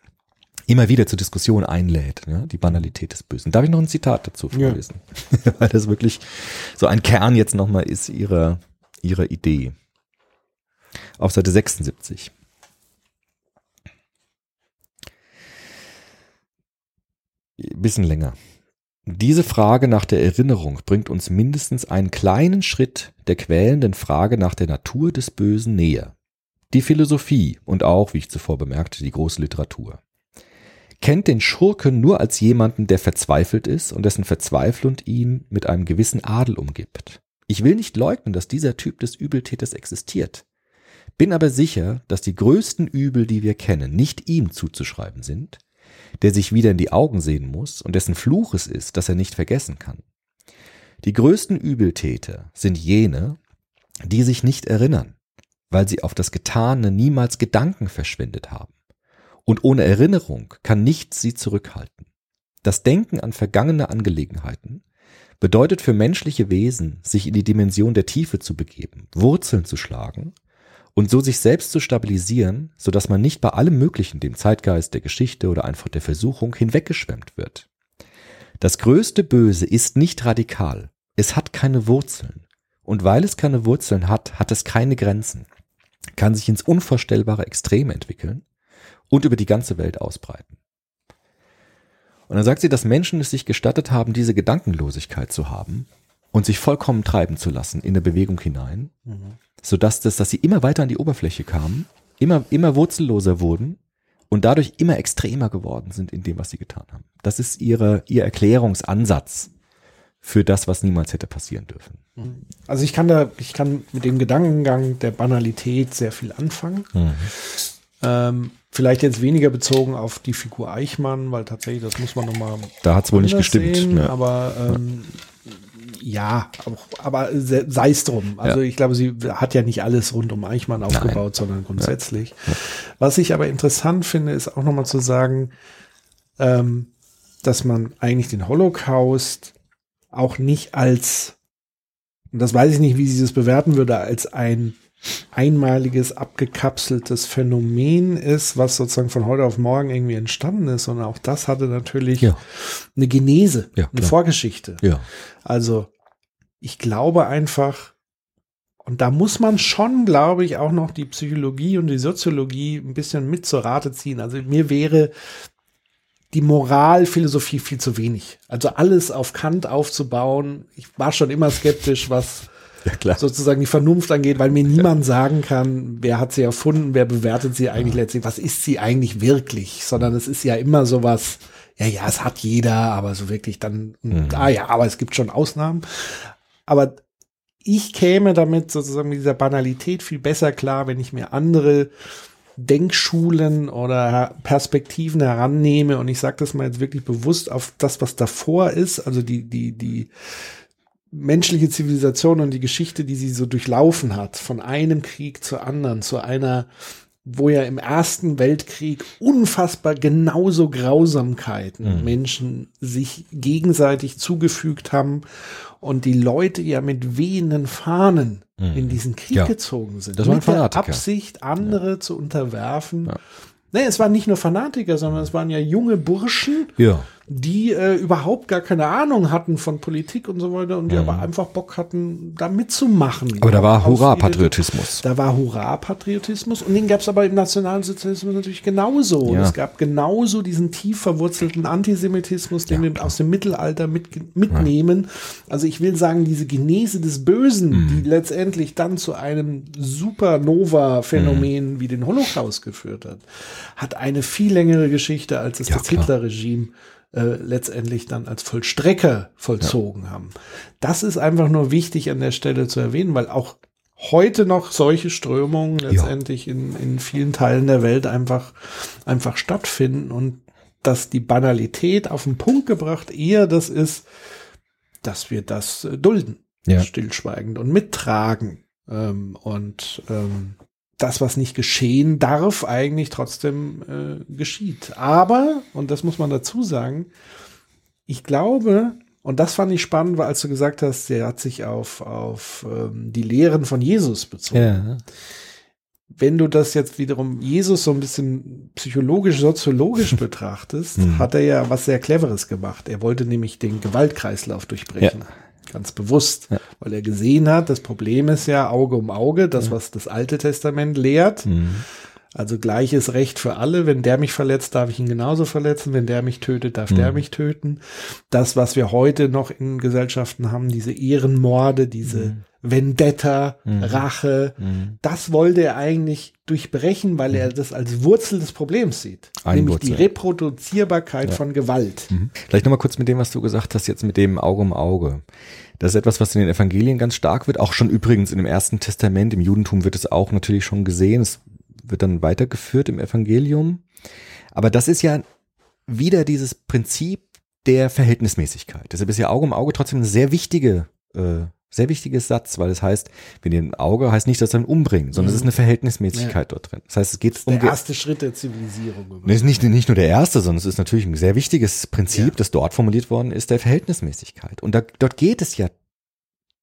immer wieder zur Diskussion einlädt, ja, die Banalität des Bösen. Darf ich noch ein Zitat dazu vorlesen? Ja. Weil das wirklich so ein Kern jetzt nochmal ist ihrer, ihrer Idee auf Seite 76. Bisschen länger. Diese Frage nach der Erinnerung bringt uns mindestens einen kleinen Schritt der quälenden Frage nach der Natur des Bösen näher. Die Philosophie und auch, wie ich zuvor bemerkte, die große Literatur kennt den Schurken nur als jemanden, der verzweifelt ist und dessen Verzweiflung ihn mit einem gewissen Adel umgibt. Ich will nicht leugnen, dass dieser Typ des Übeltäters existiert. Bin aber sicher, dass die größten Übel, die wir kennen, nicht ihm zuzuschreiben sind, der sich wieder in die Augen sehen muss und dessen Fluch es ist, dass er nicht vergessen kann. Die größten Übeltäter sind jene, die sich nicht erinnern, weil sie auf das Getane niemals Gedanken verschwendet haben. Und ohne Erinnerung kann nichts sie zurückhalten. Das Denken an vergangene Angelegenheiten bedeutet für menschliche Wesen, sich in die Dimension der Tiefe zu begeben, Wurzeln zu schlagen und so sich selbst zu stabilisieren, so dass man nicht bei allem Möglichen, dem Zeitgeist, der Geschichte oder einfach der Versuchung hinweggeschwemmt wird. Das größte Böse ist nicht radikal. Es hat keine Wurzeln. Und weil es keine Wurzeln hat, hat es keine Grenzen, kann sich ins unvorstellbare Extrem entwickeln und über die ganze Welt ausbreiten. Und dann sagt sie, dass Menschen es sich gestattet haben, diese Gedankenlosigkeit zu haben und sich vollkommen treiben zu lassen in eine Bewegung hinein, mhm. sodass das, dass sie immer weiter an die Oberfläche kamen, immer, immer wurzelloser wurden und dadurch immer extremer geworden sind in dem, was sie getan haben. Das ist ihre, ihr Erklärungsansatz für das, was niemals hätte passieren dürfen. Also ich kann da, ich kann mit dem Gedankengang der Banalität sehr viel anfangen. Ähm, vielleicht jetzt weniger bezogen auf die Figur Eichmann, weil tatsächlich, das muss man nochmal. Da hat's wohl nicht gestimmt, Sehen, ja. Aber ähm, ja, auch, aber se- sei es drum. Also Ja. ich glaube, sie hat ja nicht alles rund um Eichmann aufgebaut, sondern grundsätzlich. Was ich aber interessant finde, ist auch nochmal zu sagen, ähm, dass man eigentlich den Holocaust auch nicht als, und das weiß ich nicht, wie sie das bewerten würde, als ein einmaliges, abgekapseltes Phänomen ist, was sozusagen von heute auf morgen irgendwie entstanden ist, sondern auch das hatte natürlich Ja. eine Genese, Ja, eine. Vorgeschichte. Ja. Also ich glaube einfach, und da muss man schon, glaube ich, auch noch die Psychologie und die Soziologie ein bisschen mit zur Rate ziehen. Also mir wäre die Moralphilosophie viel zu wenig. Also alles auf Kant aufzubauen. Ich war schon immer skeptisch, was Ja, sozusagen die Vernunft angeht, weil mir niemand sagen kann, wer hat sie erfunden, wer bewertet sie eigentlich letztlich, was ist sie eigentlich wirklich, sondern es ist ja immer sowas, ja, ja, es hat jeder, aber so wirklich dann, ah ja, aber es gibt schon Ausnahmen. Aber ich käme damit sozusagen mit dieser Banalität viel besser klar, wenn ich mir andere Denkschulen oder Perspektiven herannehme. Und ich sage das mal jetzt wirklich bewusst auf das, was davor ist, also die, die, die menschliche Zivilisation und die Geschichte, die sie so durchlaufen hat, von einem Krieg zu anderen, zu einer, wo ja im Ersten Weltkrieg unfassbar genauso Grausamkeiten Menschen sich gegenseitig zugefügt haben und die Leute ja mit wehenden Fahnen in diesen Krieg Ja. gezogen sind. Das waren mit der Fanatiker. Absicht, andere zu unterwerfen. Nee, es waren nicht nur Fanatiker, sondern es waren ja junge Burschen, Ja. Die äh, überhaupt gar keine Ahnung hatten von Politik und so weiter und die aber einfach Bock hatten, da mitzumachen. Mhm. Aber da war Hurra-Patriotismus. Da war Hurra-Patriotismus und den gab es aber im Nationalsozialismus natürlich genauso. Ja. Es gab genauso diesen tief verwurzelten Antisemitismus, den wir aus dem Mittelalter mit, mitnehmen. Also ich will sagen, diese Genese des Bösen, Mhm. die letztendlich dann zu einem Supernova-Phänomen Mhm. wie den Holocaust geführt hat, hat eine viel längere Geschichte, als es Ja, das. Hitler-Regime äh, letztendlich dann als Vollstrecker vollzogen haben. Das ist einfach nur wichtig an der Stelle zu erwähnen, weil auch heute noch solche Strömungen letztendlich in, in vielen Teilen der Welt einfach, einfach stattfinden und dass die Banalität auf den Punkt gebracht eher das ist, dass wir das äh, dulden, Ja. stillschweigend und mittragen ähm, und ähm, das, was nicht geschehen darf, eigentlich trotzdem äh, geschieht. Aber, und das muss man dazu sagen, ich glaube, und das fand ich spannend, weil als du gesagt hast, der hat sich auf, auf ähm, die Lehren von Jesus bezogen. Ja. Wenn du das jetzt wiederum Jesus so ein bisschen psychologisch, soziologisch betrachtest, hat er ja was sehr Cleveres gemacht. Er wollte nämlich den Gewaltkreislauf durchbrechen. Ganz bewusst, weil er gesehen hat, das Problem ist ja Auge um Auge, das, was das Alte Testament lehrt. Also gleiches Recht für alle. Wenn der mich verletzt, darf ich ihn genauso verletzen. Wenn der mich tötet, darf der mich töten. Das, was wir heute noch in Gesellschaften haben, diese Ehrenmorde, diese Vendetta, Rache, das wollte er eigentlich durchbrechen, weil er das als Wurzel des Problems sieht. Eine nämlich Wurzel. die Reproduzierbarkeit von Gewalt. Vielleicht nochmal kurz mit dem, was du gesagt hast, jetzt mit dem Auge um Auge. Das ist etwas, was in den Evangelien ganz stark wird. Auch schon übrigens in dem Ersten Testament, im Judentum wird es auch natürlich schon gesehen. Es wird dann weitergeführt im Evangelium. Aber das ist ja wieder dieses Prinzip der Verhältnismäßigkeit. Deshalb ist ja Auge um Auge trotzdem eine sehr wichtige, äh, sehr wichtiges Satz, weil es heißt, wenn ihr ein Auge heißt nicht, dass wir ihn umbringen, sondern es ist eine Verhältnismäßigkeit dort drin. Das heißt, es geht um Der erste Schritt der Zivilisierung. Nee, ist nicht, nicht nur der erste, sondern es ist natürlich ein sehr wichtiges Prinzip, das dort formuliert worden ist, der Verhältnismäßigkeit. Und da, dort geht es ja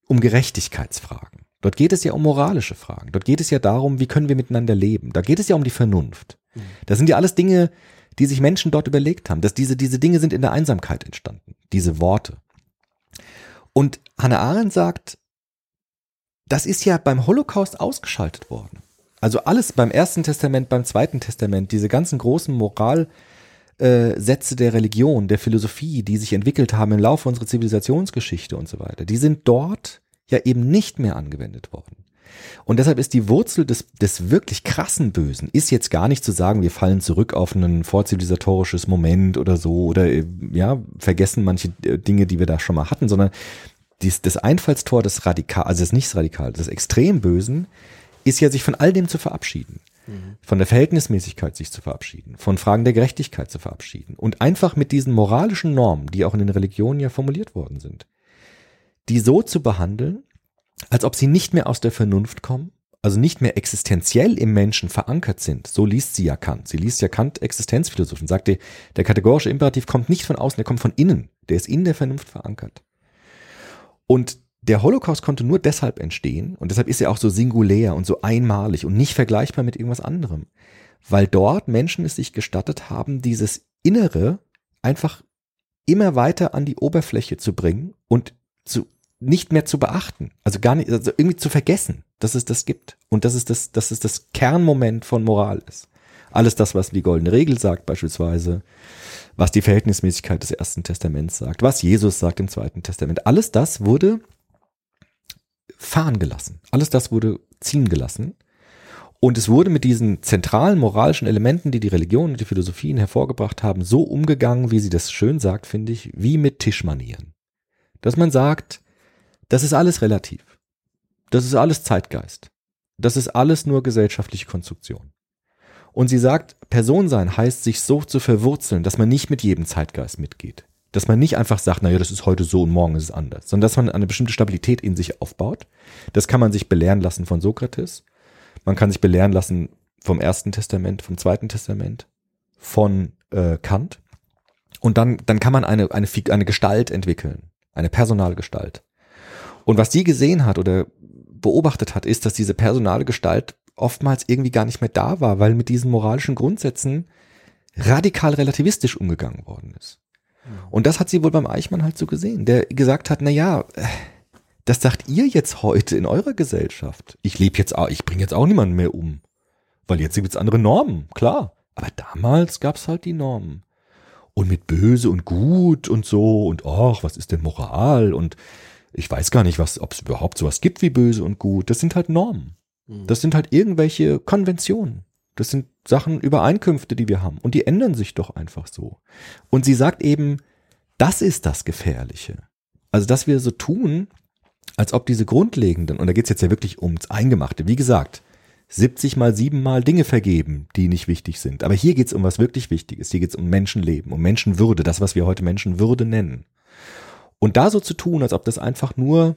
um Gerechtigkeitsfragen. Dort geht es ja um moralische Fragen. Dort geht es ja darum, wie können wir miteinander leben. Da geht es ja um die Vernunft. Das sind ja alles Dinge, die sich Menschen dort überlegt haben. Dass diese, diese Dinge sind in der Einsamkeit entstanden. Diese Worte. Und Hannah Arendt sagt, das ist ja beim Holocaust ausgeschaltet worden. Also alles beim Ersten Testament, beim Zweiten Testament, diese ganzen großen Moralsätze der Religion, der Philosophie, die sich entwickelt haben im Laufe unserer Zivilisationsgeschichte und so weiter, die sind dort ja eben nicht mehr angewendet worden. Und deshalb ist die Wurzel des, des wirklich krassen Bösen, ist jetzt gar nicht zu sagen, wir fallen zurück auf ein vorzivilisatorisches Moment oder so oder äh, ja, vergessen manche äh, Dinge, die wir da schon mal hatten, sondern dies, das Einfallstor des Radikal, also das nicht Radikal, des Extrembösen, ist ja sich von all dem zu verabschieden. Von der Verhältnismäßigkeit sich zu verabschieden, von Fragen der Gerechtigkeit zu verabschieden und einfach mit diesen moralischen Normen, die auch in den Religionen ja formuliert worden sind, die so zu behandeln, als ob sie nicht mehr aus der Vernunft kommen, also nicht mehr existenziell im Menschen verankert sind. So liest sie ja Kant. Sie liest ja Kant Existenzphilosophie und sagt, der, der kategorische Imperativ kommt nicht von außen, der kommt von innen. Der ist in der Vernunft verankert. Und der Holocaust konnte nur deshalb entstehen und deshalb ist er auch so singulär und so einmalig und nicht vergleichbar mit irgendwas anderem, weil dort Menschen es sich gestattet haben, dieses Innere einfach immer weiter an die Oberfläche zu bringen und zu nicht mehr zu beachten, also gar nicht, also irgendwie zu vergessen, dass es das gibt und dass es das, dass es das Kernmoment von Moral ist. Alles das, was die goldene Regel sagt beispielsweise, was die Verhältnismäßigkeit des ersten Testaments sagt, was Jesus sagt im zweiten Testament, alles das wurde fahren gelassen. Alles das wurde ziehen gelassen. Und es wurde mit diesen zentralen moralischen Elementen, die die Religion und die Philosophien hervorgebracht haben, so umgegangen, wie sie das schön sagt, finde ich, wie mit Tischmanieren. Dass man sagt, das ist alles relativ. Das ist alles Zeitgeist. Das ist alles nur gesellschaftliche Konstruktion. Und sie sagt, Person sein heißt, sich so zu verwurzeln, dass man nicht mit jedem Zeitgeist mitgeht. Dass man nicht einfach sagt, naja, das ist heute so und morgen ist es anders, sondern dass man eine bestimmte Stabilität in sich aufbaut. Das kann man sich belehren lassen von Sokrates. Man kann sich belehren lassen vom Ersten Testament, vom Zweiten Testament, von äh, Kant. Und dann, dann kann man eine, eine, eine Gestalt entwickeln, eine personale Gestalt. Und was die gesehen hat oder beobachtet hat, ist, dass diese personale Gestalt oftmals irgendwie gar nicht mehr da war, weil mit diesen moralischen Grundsätzen radikal relativistisch umgegangen worden ist. Und das hat sie wohl beim Eichmann halt so gesehen, der gesagt hat, na ja, das sagt ihr jetzt heute in eurer Gesellschaft. Ich lebe jetzt auch, ich bringe jetzt auch niemanden mehr um. Weil jetzt gibt's andere Normen, klar. Aber damals gab's halt die Normen. Und mit böse und gut und so und ach, was ist denn Moral und ich weiß gar nicht, ob es überhaupt sowas gibt wie böse und gut. Das sind halt Normen. Mhm. Das sind halt irgendwelche Konventionen. Das sind Sachen, Übereinkünfte, die wir haben. Und die ändern sich doch einfach so. Und sie sagt eben, das ist das Gefährliche. Also, dass wir so tun, als ob diese grundlegenden, und da geht's jetzt ja wirklich ums Eingemachte, wie gesagt, 70 mal 7 mal Dinge vergeben, die nicht wichtig sind. Aber hier geht's um was wirklich Wichtiges. Hier geht's um Menschenleben, um Menschenwürde, das, was wir heute Menschenwürde nennen. Und da so zu tun, als ob das einfach nur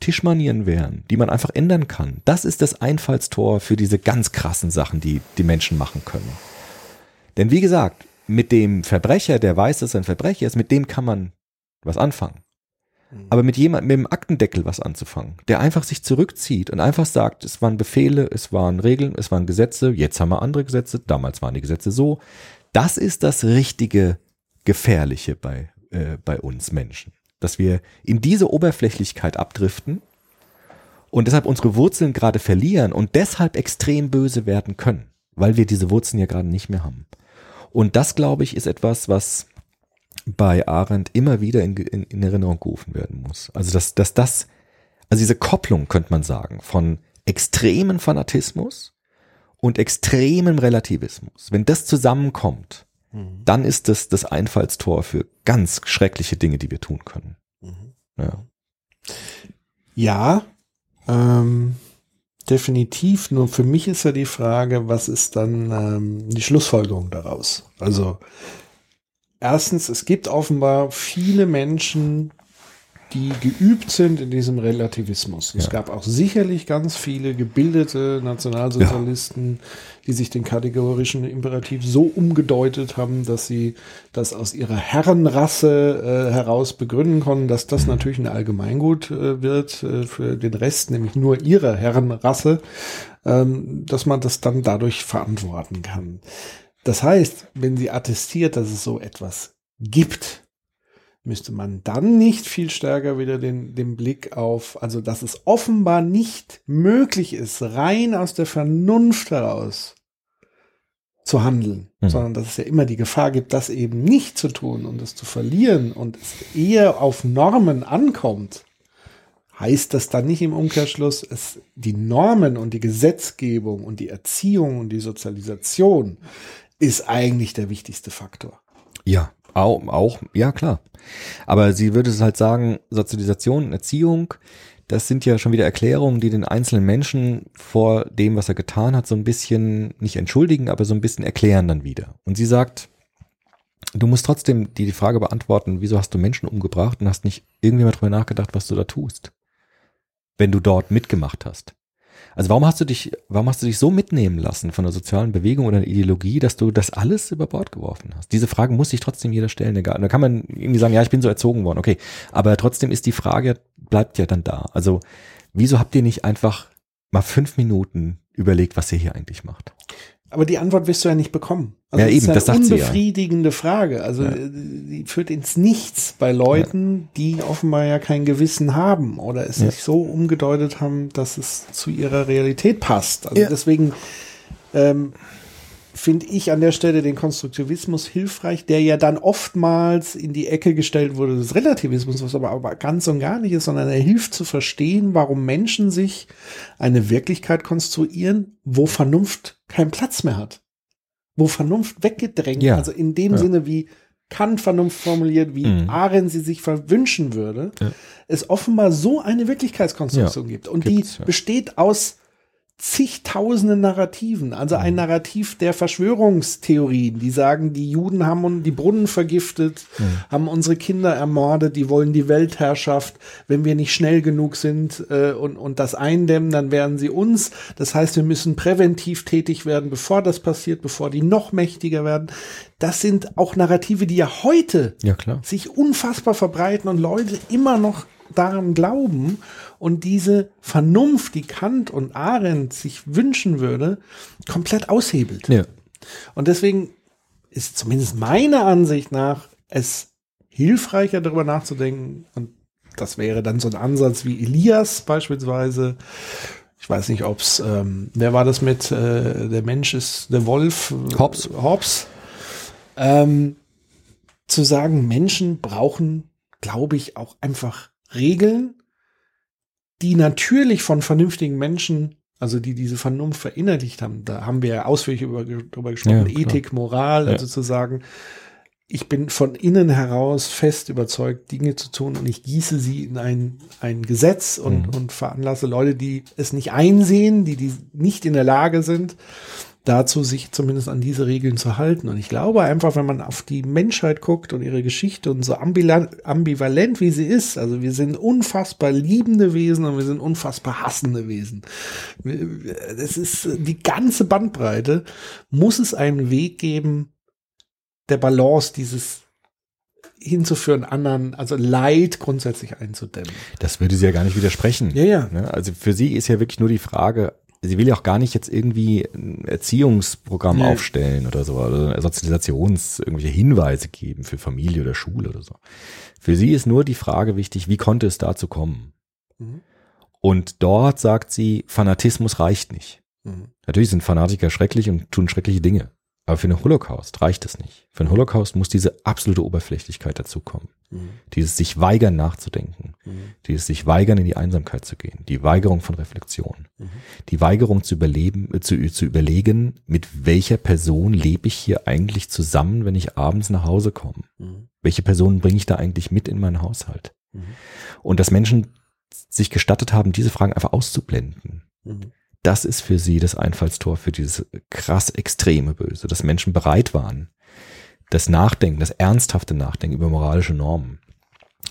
Tischmanieren wären, die man einfach ändern kann, das ist das Einfallstor für diese ganz krassen Sachen, die die Menschen machen können. Denn wie gesagt, mit dem Verbrecher, der weiß, dass er ein Verbrecher ist, mit dem kann man was anfangen. Mhm. Aber mit jemandem, mit dem Aktendeckel was anzufangen, der einfach sich zurückzieht und einfach sagt, es waren Befehle, es waren Regeln, es waren Gesetze, jetzt haben wir andere Gesetze, damals waren die Gesetze so. Das ist das richtige Gefährliche bei, äh, bei uns Menschen dass wir in diese Oberflächlichkeit abdriften und deshalb unsere Wurzeln gerade verlieren und deshalb extrem böse werden können, weil wir diese Wurzeln ja gerade nicht mehr haben. Und das, glaube ich, ist etwas, was bei Arendt immer wieder in, in, in Erinnerung gerufen werden muss. Also, dass, dass das, also diese Kopplung, könnte man sagen, von extremen Fanatismus und extremem Relativismus, wenn das zusammenkommt, Mhm. dann ist das das Einfallstor für ganz schreckliche Dinge, die wir tun können. Mhm. Ja, ja ähm, definitiv. Nur für mich ist ja die Frage, was ist dann ähm, die Schlussfolgerung daraus? Also erstens, es gibt offenbar viele Menschen, die geübt sind in diesem Relativismus. Ja. Es gab auch sicherlich ganz viele gebildete Nationalsozialisten, ja. die sich den kategorischen Imperativ so umgedeutet haben, dass sie das aus ihrer Herrenrasse äh, heraus begründen konnten, dass das mhm. natürlich ein Allgemeingut äh, wird äh, für den Rest, nämlich nur ihrer Herrenrasse, ähm, dass man das dann dadurch verantworten kann. Das heißt, wenn sie attestiert, dass es so etwas gibt, müsste man dann nicht viel stärker wieder den, den Blick auf, also dass es offenbar nicht möglich ist, rein aus der Vernunft heraus zu handeln, mhm. sondern dass es ja immer die Gefahr gibt, das eben nicht zu tun und es zu verlieren und es eher auf Normen ankommt, heißt das dann nicht im Umkehrschluss, es, die Normen und die Gesetzgebung und die Erziehung und die Sozialisation ist eigentlich der wichtigste Faktor. Ja, auch, auch, ja klar. Aber sie würde es halt sagen, Sozialisation, Erziehung, das sind ja schon wieder Erklärungen, die den einzelnen Menschen vor dem, was er getan hat, so ein bisschen nicht entschuldigen, aber so ein bisschen erklären dann wieder. Und sie sagt, du musst trotzdem die, die Frage beantworten, wieso hast du Menschen umgebracht und hast nicht irgendwie mal drüber nachgedacht, was du da tust, wenn du dort mitgemacht hast. Also warum hast du dich, warum hast du dich so mitnehmen lassen von der sozialen Bewegung oder der Ideologie, dass du das alles über Bord geworfen hast? Diese Frage muss sich trotzdem jeder stellen, egal. Da kann man irgendwie sagen, ja, ich bin so erzogen worden, okay. Aber trotzdem ist die Frage, bleibt ja dann da. Also, wieso habt ihr nicht einfach mal fünf Minuten überlegt, was ihr hier eigentlich macht? Aber die Antwort wirst du ja nicht bekommen. Ja, das eben, ist eine das sagt sie ja. unbefriedigende Frage. Also Ja. äh, die führt ins Nichts bei Leuten, die offenbar ja kein Gewissen haben oder es Ja. nicht so umgedeutet haben, dass es zu ihrer Realität passt. Also Ja. deswegen ähm, finde ich an der Stelle den Konstruktivismus hilfreich, der ja dann oftmals in die Ecke gestellt wurde des Relativismus, was aber, aber ganz und gar nicht ist, sondern er hilft zu verstehen, warum Menschen sich eine Wirklichkeit konstruieren, wo Vernunft keinen Platz mehr hat. Wo Vernunft weggedrängt, Ja. also in dem Ja. Sinne, wie Kant Vernunft formuliert, wie Mhm. Arendt sie sich verwünschen würde, Ja. es offenbar so eine Wirklichkeitskonstruktion gibt. Und gibt's, die besteht aus zigtausenden Narrativen, also ein Mhm. Narrativ der Verschwörungstheorien, die sagen, die Juden haben die Brunnen vergiftet, Mhm. haben unsere Kinder ermordet, die wollen die Weltherrschaft, wenn wir nicht schnell genug sind äh, und, und das eindämmen, dann werden sie uns. Das heißt, wir müssen präventiv tätig werden, bevor das passiert, bevor die noch mächtiger werden. Das sind auch Narrative, die ja heute Ja, sich unfassbar verbreiten und Leute immer noch daran glauben und diese Vernunft, die Kant und Arendt sich wünschen würde, komplett aushebelt. Ja. Und deswegen ist zumindest meiner Ansicht nach es hilfreicher darüber nachzudenken und das wäre dann so ein Ansatz wie Elias beispielsweise. Ich weiß nicht, ob's ähm, wer war das mit äh, der Mensch ist der Wolf Hobbes. Hobbes. Ähm, zu sagen, Menschen brauchen, glaube ich, auch einfach Regeln, die natürlich von vernünftigen Menschen, also die diese Vernunft verinnerlicht haben, da haben wir ja ausführlich über, darüber gesprochen, Ja. Ethik, Moral, Ja. also zu sagen, ich bin von innen heraus fest überzeugt, Dinge zu tun und ich gieße sie in ein, ein Gesetz und, Mhm. und veranlasse Leute, die es nicht einsehen, die, die nicht in der Lage sind, dazu sich zumindest an diese Regeln zu halten. Und ich glaube einfach, wenn man auf die Menschheit guckt und ihre Geschichte und so ambivalent, wie sie ist, also wir sind unfassbar liebende Wesen und wir sind unfassbar hassende Wesen. Das ist die ganze Bandbreite, muss es einen Weg geben, der Balance dieses hinzuführen, anderen, also Leid grundsätzlich einzudämmen. Das würde sie ja gar nicht widersprechen. Ja, ja. Ne? Also für sie ist ja wirklich nur die Frage, sie will ja auch gar nicht jetzt irgendwie ein Erziehungsprogramm Nee. aufstellen oder so, oder Sozialisations, irgendwelche Hinweise geben für Familie oder Schule oder so. Für sie ist nur die Frage wichtig, wie konnte es dazu kommen? Mhm. Und dort sagt sie, Fanatismus reicht nicht. Mhm. Natürlich sind Fanatiker schrecklich und tun schreckliche Dinge. Aber für einen Holocaust reicht es nicht. Für einen Holocaust muss diese absolute Oberflächlichkeit dazukommen. Mhm. Dieses sich weigern nachzudenken. Mhm. Dieses sich weigern in die Einsamkeit zu gehen. Die Weigerung von Reflexion. Mhm. Die Weigerung zu überleben, äh, zu, zu überlegen, mit welcher Person lebe ich hier eigentlich zusammen, wenn ich abends nach Hause komme? Mhm. Welche Personen bringe ich da eigentlich mit in meinen Haushalt? Mhm. Und dass Menschen sich gestattet haben, diese Fragen einfach auszublenden. Mhm. Das ist für sie das Einfallstor für dieses krass extreme Böse, dass Menschen bereit waren, das Nachdenken, das ernsthafte Nachdenken über moralische Normen,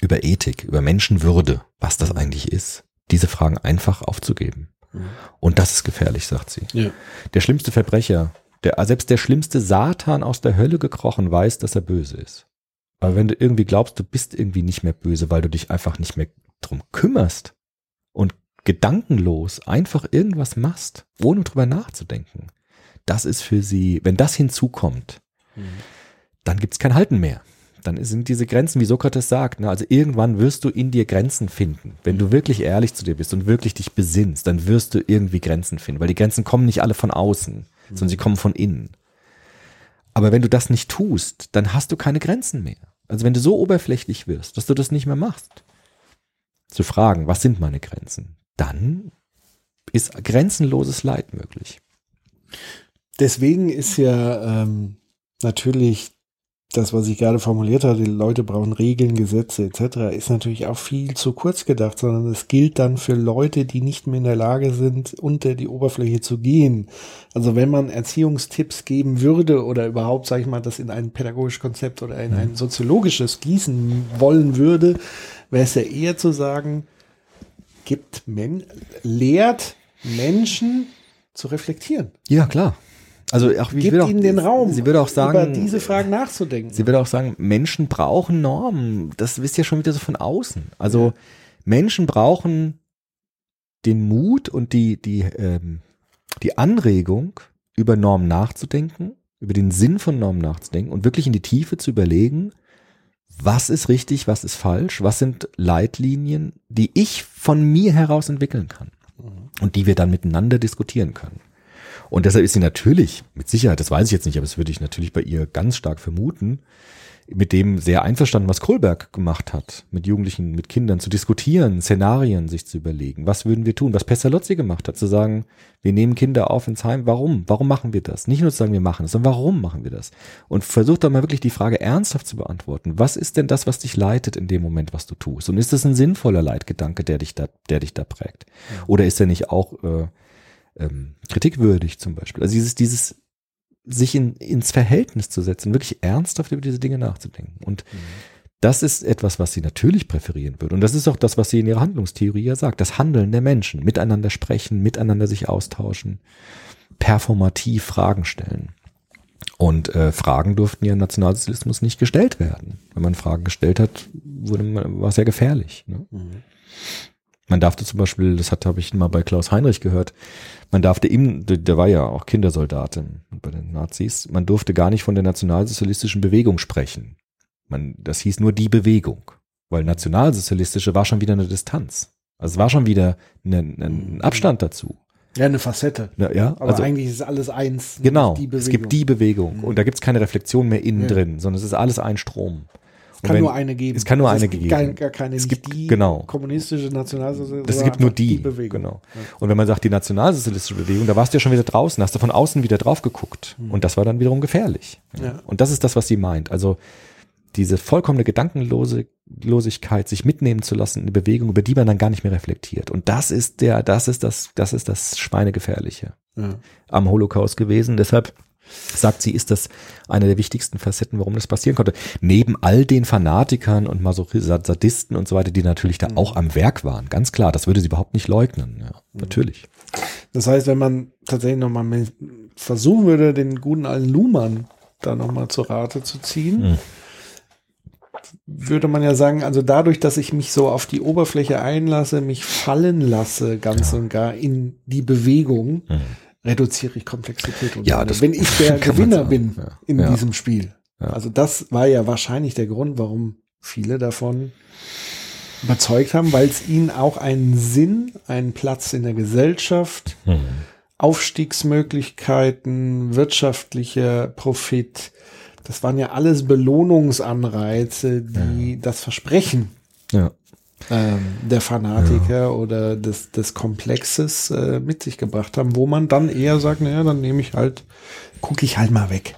über Ethik, über Menschenwürde, was das eigentlich ist, diese Fragen einfach aufzugeben. Mhm. Und das ist gefährlich, sagt sie. Ja. Der schlimmste Verbrecher, der, selbst der schlimmste Satan aus der Hölle gekrochen weiß, dass er böse ist. Aber wenn du irgendwie glaubst, du bist irgendwie nicht mehr böse, weil du dich einfach nicht mehr drum kümmerst und gedankenlos einfach irgendwas machst, ohne drüber nachzudenken, das ist für sie, wenn das hinzukommt, dann gibt's kein Halten mehr. Dann sind diese Grenzen, wie Sokrates sagt, ne, also irgendwann wirst du in dir Grenzen finden. Wenn du wirklich ehrlich zu dir bist und wirklich dich besinnst, dann wirst du irgendwie Grenzen finden, weil die Grenzen kommen nicht alle von außen, sondern sie kommen von innen. Aber wenn du das nicht tust, dann hast du keine Grenzen mehr. Also wenn du so oberflächlich wirst, dass du das nicht mehr machst, zu fragen, was sind meine Grenzen, dann ist grenzenloses Leid möglich. Deswegen ist ja ähm, natürlich das, was ich gerade formuliert habe, die Leute brauchen Regeln, Gesetze etc., ist natürlich auch viel zu kurz gedacht, sondern es gilt dann für Leute, die nicht mehr in der Lage sind, unter die Oberfläche zu gehen. Also wenn man Erziehungstipps geben würde oder überhaupt, sage ich mal, das in ein pädagogisches Konzept oder in ein soziologisches gießen wollen würde, wäre es ja eher zu sagen, gibt Men lehrt Menschen zu reflektieren. Ja, klar. Also auch, ich Gibt auch, ihnen den Raum, Sie würde auch sagen, über diese Fragen nachzudenken. Sie würde auch sagen, Menschen brauchen Normen. Das wisst ihr schon wieder so von außen. Also Menschen brauchen den Mut und die, die, ähm, die Anregung, über Normen nachzudenken, über den Sinn von Normen nachzudenken und wirklich in die Tiefe zu überlegen, was ist richtig, was ist falsch, was sind Leitlinien, die ich von mir heraus entwickeln kann und die wir dann miteinander diskutieren können. Und deshalb ist sie natürlich, mit Sicherheit, das weiß ich jetzt nicht, aber das würde ich natürlich bei ihr ganz stark vermuten, mit dem sehr einverstanden, was Kohlberg gemacht hat, mit Jugendlichen, mit Kindern zu diskutieren, Szenarien sich zu überlegen. Was würden wir tun? Was Pestalozzi gemacht hat, zu sagen, wir nehmen Kinder auf ins Heim. Warum? Warum machen wir das? Nicht nur zu sagen, wir machen es, sondern warum machen wir das? Und versucht doch mal wirklich die Frage ernsthaft zu beantworten. Was ist denn das, was dich leitet in dem Moment, was du tust? Und ist das ein sinnvoller Leitgedanke, der dich da, der dich da prägt? Oder ist er nicht auch äh, ähm, kritikwürdig zum Beispiel? Also dieses, dieses sich in, ins Verhältnis zu setzen, wirklich ernsthaft über diese Dinge nachzudenken. Und das ist etwas, was sie natürlich präferieren würde. Und das ist auch das, was sie in ihrer Handlungstheorie ja sagt. Das Handeln der Menschen, miteinander sprechen, miteinander sich austauschen, performativ Fragen stellen. Und äh, Fragen durften ja im Nationalsozialismus nicht gestellt werden. Wenn man Fragen gestellt hat, wurde man, war es ja gefährlich. Ne? Man darfte zum Beispiel, das hat habe ich mal bei Klaus Heinrich gehört, man darfte ihm, der war ja auch Kindersoldat im- bei den Nazis, man durfte gar nicht von der nationalsozialistischen Bewegung sprechen. Man, das hieß nur die Bewegung, weil nationalsozialistische war schon wieder eine Distanz. Also es war schon wieder ein, ein Abstand dazu. ja, eine Facette. Ja, ja Aber also eigentlich ist alles eins. genau. Es gibt die Bewegung und da gibt es keine Reflexion mehr innen Ja. drin, sondern es ist alles ein Strom. Es kann wenn- nur eine geben. Es kann nur Also eine gibt geben. Gar, gar keine, Es gibt- die genau. kommunistische Nationalsozialismus. Das sondern gibt nur einfach die, Bewegung. genau. Und wenn man sagt, die nationalsozialistische Bewegung, da warst du ja schon wieder draußen, hast du von außen wieder drauf geguckt. Und das war dann wiederum gefährlich. Ja. Und das ist das, was sie meint. Also diese vollkommene Gedankenlosigkeit, sich mitnehmen zu lassen in eine Bewegung, über die man dann gar nicht mehr reflektiert. Und das ist der, das ist das, das ist das Schweinegefährliche Ja. am Holocaust gewesen. Deshalb sagt sie, ist das eine der wichtigsten Facetten, warum das passieren konnte. Neben all den Fanatikern und Sadisten und so weiter, die natürlich da auch am Werk waren. Ganz klar, das würde sie überhaupt nicht leugnen. Ja, natürlich. Das heißt, wenn man tatsächlich nochmal versuchen würde, den guten alten Luhmann da nochmal zur Rate zu ziehen, Mhm. würde man ja sagen, also dadurch, dass ich mich so auf die Oberfläche einlasse, mich fallen lasse, ganz und gar in die Bewegung, reduziere ich Komplexität. Und. Ja, das wenn ich der Gewinner bin ja. in Ja. diesem Spiel. Ja. Also das war ja wahrscheinlich der Grund, warum viele davon überzeugt haben, weil es ihnen auch einen Sinn, einen Platz in der Gesellschaft, Mhm. Aufstiegsmöglichkeiten, wirtschaftlicher Profit, das waren ja alles Belohnungsanreize, die das Versprechen Ja. Ähm, der Fanatiker oder des, des Komplexes äh, mit sich gebracht haben, wo man dann eher sagt, naja, dann nehme ich halt, gucke ich halt mal weg.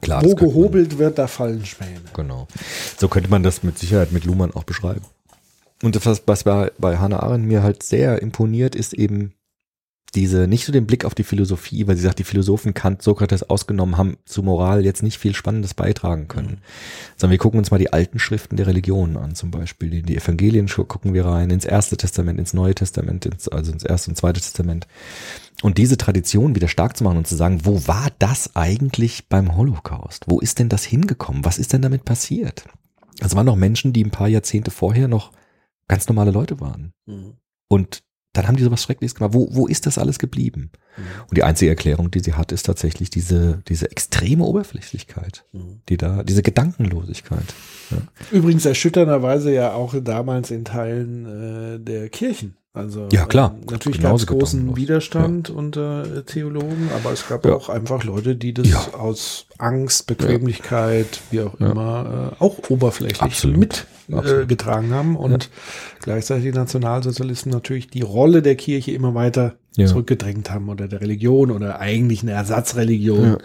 Klar. wo könnte man- gehobelt wird, da fallen Späne. Genau. So könnte man das mit Sicherheit mit Luhmann auch beschreiben. Und das, was- was bei, bei Hannah Arendt mir halt sehr imponiert, ist eben diese, nicht so den Blick auf die Philosophie, weil sie sagt, die Philosophen Kant, Sokrates ausgenommen haben zu Moral jetzt nicht viel Spannendes beitragen können. Sondern wir gucken uns mal die alten Schriften der Religionen an, zum Beispiel. In die Evangelien gucken wir rein, ins Erste Testament, ins Neue Testament, ins, also ins Erste und Zweite Testament. Und diese Tradition wieder stark zu machen und zu sagen, wo war das eigentlich beim Holocaust? Wo ist denn das hingekommen? Was ist denn damit passiert? Also waren noch Menschen, die ein paar Jahrzehnte vorher noch ganz normale Leute waren. Und dann haben die sowas Schreckliches gemacht. Wo, wo ist das alles geblieben? Und die einzige Erklärung, die sie hat, ist tatsächlich diese, diese extreme Oberflächlichkeit, die da, diese Gedankenlosigkeit. Ja. Übrigens erschütternderweise ja auch damals in Teilen äh, der Kirchen. Also Ja, klar. ähm, natürlich gab es großen. Widerstand unter äh, Theologen, aber es gab Ja. auch einfach Leute, die das Ja. aus Angst, Bequemlichkeit, wie auch Ja. immer, äh, auch oberflächlich Absolut. mit äh, haben und gleichzeitig die Nationalsozialisten natürlich die Rolle der Kirche immer weiter Ja. zurückgedrängt haben oder der Religion oder eigentlich eine Ersatzreligion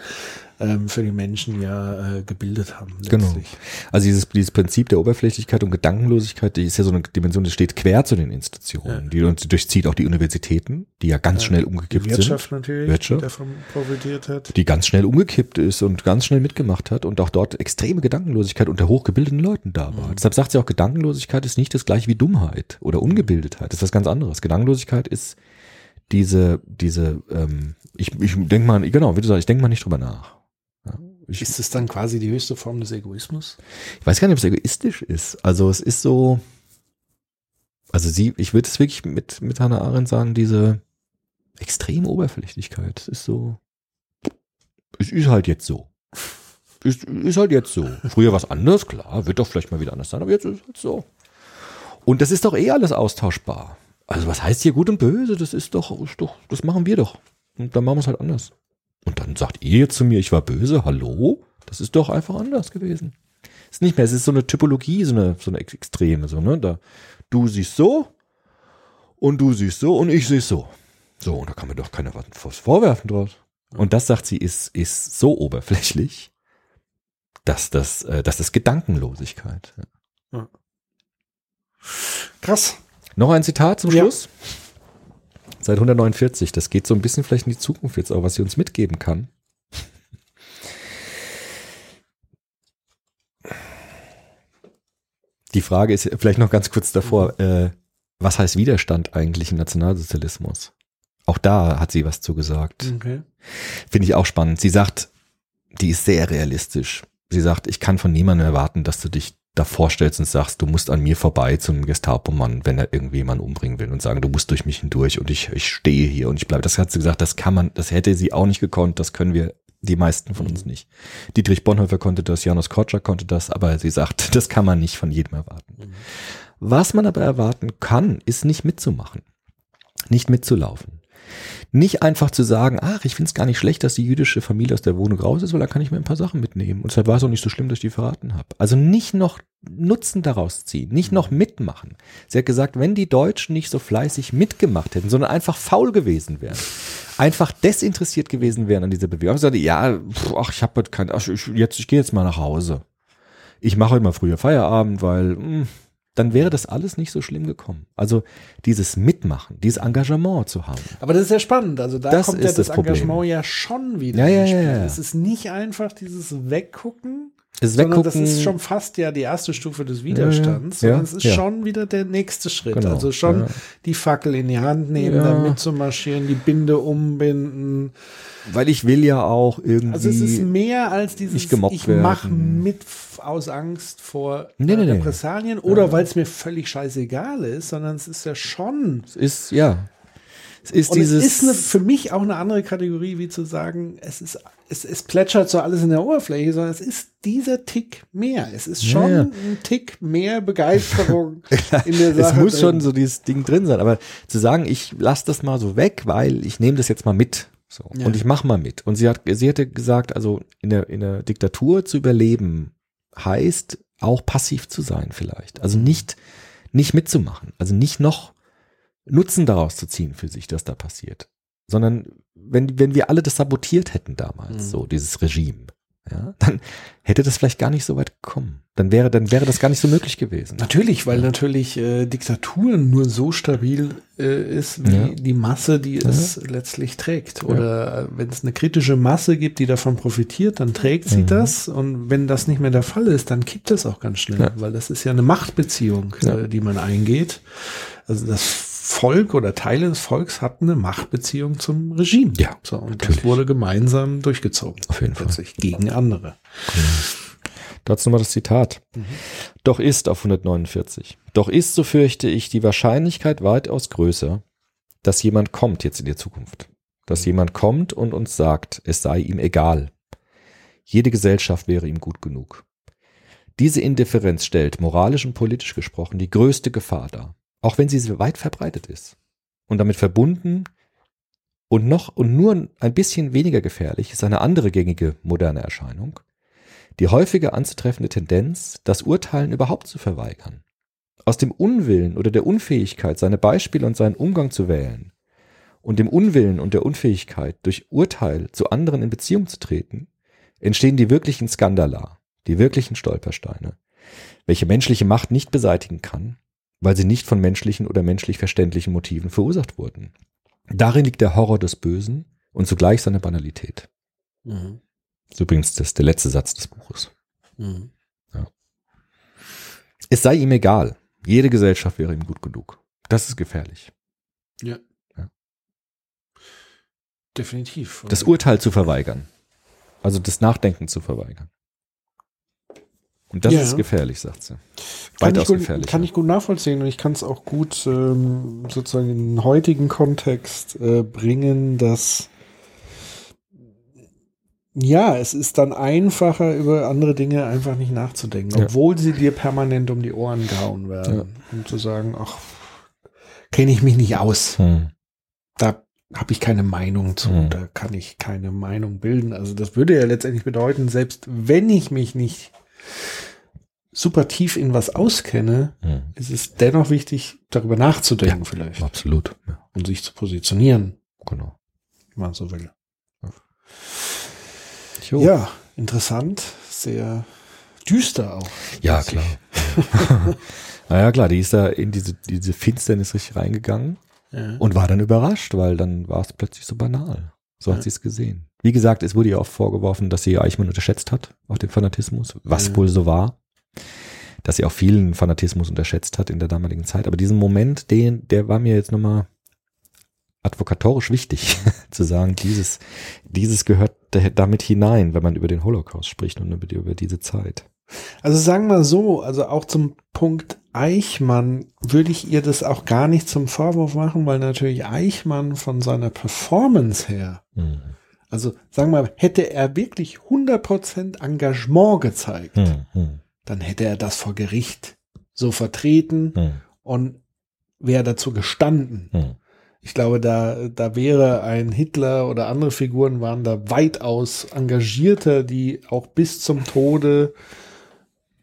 ähm, für die Menschen ja äh, gebildet haben. Genau. letztlich. Also dieses, dieses Prinzip der Oberflächlichkeit und Gedankenlosigkeit, die ist ja so eine Dimension, die steht quer zu den Institutionen. Die und durchzieht auch die Universitäten, die ja ganz schnell Die umgekippt Wirtschaft sind. natürlich, Wirtschaft. die davon profitiert hat. Die ganz schnell umgekippt ist und ganz schnell mitgemacht hat und auch dort extreme Gedankenlosigkeit unter hochgebildeten Leuten da war. Deshalb sagt sie auch, Gedankenlosigkeit ist nicht das gleiche wie Dummheit oder Ungebildetheit. Das ist was ganz anderes. Gedankenlosigkeit ist diese, diese, ähm, ich, ich denke mal, genau, wie du sagst, ich denke mal nicht drüber nach. Ja, ich, Ist es dann quasi die höchste Form des Egoismus? ich weiß gar nicht, ob es egoistisch ist. Also es ist so, also sie, ich würde es wirklich mit, mit Hannah Arendt sagen, diese extreme Oberflächlichkeit. Es ist so, es ist halt jetzt so. Ist, ist halt jetzt so. Früher war es anders, klar, wird doch vielleicht mal wieder anders sein, aber jetzt ist es halt so. Und das ist doch eh alles austauschbar. Also was heißt hier gut und böse? Das ist doch, ist doch das machen wir doch. Und dann machen wir es halt anders. Und dann sagt ihr zu mir, ich war böse, hallo? Das ist doch einfach anders gewesen. Ist nicht mehr, es ist so eine Typologie, so eine, so eine Ex- Extreme, so, ne? Da, du siehst so und du siehst so und ich sehe so. So, und da kann mir doch keiner was vorwerfen draus. Und das, sagt sie, ist, ist so oberflächlich, dass das, äh, dass das Gedankenlosigkeit. Krass. Noch ein Zitat zum Ja. Schluss. Seit 149. Das geht so ein bisschen vielleicht in die Zukunft jetzt auch, was sie uns mitgeben kann. Die Frage ist vielleicht noch ganz kurz davor, äh, was heißt Widerstand eigentlich im Nationalsozialismus? Auch da hat sie was zu gesagt. Okay. Finde ich auch spannend. Sie sagt, die ist sehr realistisch. Sie sagt, ich kann von niemandem erwarten, dass du dich da vorstellst und sagst, du musst an mir vorbei zum Gestapo-Mann, wenn er irgendwie jemanden umbringen will und sagen, du musst durch mich hindurch und ich, ich stehe hier und ich bleibe. Das hat sie gesagt, das kann man, das hätte sie auch nicht gekonnt, das können wir, die meisten von uns nicht. Dietrich Bonhoeffer konnte das, Janusz Korczak konnte das, aber sie sagt, das kann man nicht von jedem erwarten. Was man aber erwarten kann, ist nicht mitzumachen, nicht mitzulaufen. Nicht einfach zu sagen, ach, ich finde es gar nicht schlecht, dass die jüdische Familie aus der Wohnung raus ist, weil da kann ich mir ein paar Sachen mitnehmen. Und deshalb war es auch nicht so schlimm, dass ich die verraten habe. Also nicht noch Nutzen daraus ziehen, nicht noch mitmachen. Sie hat gesagt, wenn die Deutschen nicht so fleißig mitgemacht hätten, sondern einfach faul gewesen wären, einfach desinteressiert gewesen wären an dieser Bewegung. Sie gesagt, ja, pf, ach, ich habe heute kein, ach, ich, jetzt, ich gehe jetzt mal nach Hause. Ich mache mal früher Feierabend, weil mh, dann wäre das alles nicht so schlimm gekommen. Also dieses Mitmachen, dieses Engagement zu haben. Aber das ist ja spannend. Also da Das kommt ja ist das, das. Engagement ja schon wieder Ja, ja, ins Spiel. ja, ja. Es ist nicht einfach dieses Weggucken, Das sondern das ist schon fast ja die erste Stufe des Widerstands, Ja, sondern es ist schon wieder der nächste Schritt. Genau, Also schon die Fackel in die Hand nehmen, Ja. da mitzumarschieren, die Binde umbinden. Weil ich will ja auch irgendwie. Also es ist mehr als dieses, gemobbt ich mache mit aus Angst vor Nee, äh, nee, nee. Repressalien oder weil es mir völlig scheißegal ist, sondern es ist ja schon es ist, ja. Es ist Und dieses. es ist eine, für mich auch eine andere Kategorie, wie zu sagen, es ist, es, es plätschert so alles in der Oberfläche, sondern es ist dieser Tick mehr. Es ist schon Ja, ein Tick mehr Begeisterung in der es Sache. muss drin. schon so dieses Ding drin sein. Aber zu sagen, ich lasse das mal so weg, weil ich nehme das jetzt mal mit. So. Ja. Und ich mache mal mit. Und sie hat, sie hatte gesagt, also in der, in der Diktatur zu überleben heißt auch passiv zu sein vielleicht. Also nicht, nicht mitzumachen. Also nicht noch Nutzen daraus zu ziehen für sich, dass da passiert. Sondern wenn, wenn wir alle das sabotiert hätten damals, Mhm. so dieses Regime, ja, dann hätte das vielleicht gar nicht so weit gekommen. Dann wäre, dann wäre das gar nicht so möglich gewesen. Natürlich, weil natürlich äh, Diktaturen nur so stabil äh, ist, wie Ja. die Masse, die es letztlich trägt. Oder äh, wenn es eine kritische Masse gibt, die davon profitiert, dann trägt sie Mhm. das. Und wenn das nicht mehr der Fall ist, dann kippt das auch ganz schnell, Ja. weil das ist ja eine Machtbeziehung, Ja. äh, die man eingeht. Also das Volk oder Teile des Volks hatten eine Machtbeziehung zum Regime. Ja, so, und natürlich. das wurde gemeinsam durchgezogen. Auf jeden Fall. Gegen andere. Dazu nochmal das Zitat. Doch ist auf 149. Doch ist, so fürchte ich, die Wahrscheinlichkeit weitaus größer, dass jemand kommt jetzt in die Zukunft. Dass jemand kommt und uns sagt, es sei ihm egal. Jede Gesellschaft wäre ihm gut genug. Diese Indifferenz stellt, moralisch und politisch gesprochen, die größte Gefahr dar. Auch wenn sie weit verbreitet ist. Und damit verbunden und noch und nur ein bisschen weniger gefährlich ist eine andere gängige moderne Erscheinung, die häufige anzutreffende Tendenz, das Urteilen überhaupt zu verweigern. Aus dem Unwillen oder der Unfähigkeit, seine Beispiele und seinen Umgang zu wählen und dem Unwillen und der Unfähigkeit, durch Urteil zu anderen in Beziehung zu treten, entstehen die wirklichen Skandala, die wirklichen Stolpersteine, welche menschliche Macht nicht beseitigen kann, weil sie nicht von menschlichen oder menschlich verständlichen Motiven verursacht wurden. Darin liegt der Horror des Bösen und zugleich seine Banalität. Mhm. Das ist übrigens das, der letzte Satz des Buches. Mhm. Es sei ihm egal. Jede Gesellschaft wäre ihm gut genug. Das ist gefährlich. Ja. Ja. Definitiv. Das Urteil zu verweigern. Also das Nachdenken zu verweigern. Und das Ja. ist gefährlich, sagt sie. kann Weitaus ich, gut, gefährlich. kann ich gut nachvollziehen und ich kann es auch gut ähm, sozusagen in den heutigen Kontext äh, bringen, dass ja, es ist dann einfacher, über andere Dinge einfach nicht nachzudenken, Ja. obwohl sie dir permanent um die Ohren gehauen werden. Um zu sagen, ach, kenne ich mich nicht aus. Hm. Da habe ich keine Meinung zu, Hm. da kann ich keine Meinung bilden. Also das würde ja letztendlich bedeuten, selbst wenn ich mich nicht super tief in was auskenne, Hm. ist es dennoch wichtig, darüber nachzudenken vielleicht Absolut. Ja, und sich zu positionieren, genau. wenn man so will. Jo. Ja, interessant, sehr düster auch. Ja, klar. naja, klar, die ist da in diese, diese Finsternis richtig reingegangen Ja. und war dann überrascht, weil dann war es plötzlich so banal. So hat Ja. sie es gesehen. Wie gesagt, es wurde ihr auch vorgeworfen, dass sie Eichmann unterschätzt hat, auch den Fanatismus, was Ja. wohl so war. Dass sie auch vielen Fanatismus unterschätzt hat in der damaligen Zeit. Aber diesen Moment, den, der war mir jetzt nochmal advokatorisch wichtig, zu sagen, dieses, dieses gehört da- damit hinein, wenn man über den Holocaust spricht und über, die, über diese Zeit. Also sagen wir so, also auch zum Punkt Eichmann würde ich ihr das auch gar nicht zum Vorwurf machen, weil natürlich Eichmann von seiner Performance her Hm. Also sagen wir mal, hätte er wirklich 100% Engagement gezeigt, Hm, hm, dann hätte er das vor Gericht so vertreten hm, und wäre dazu gestanden. hm. Ich glaube, da, da wäre ein Hitler oder andere Figuren waren da weitaus engagierter, die auch bis zum Tode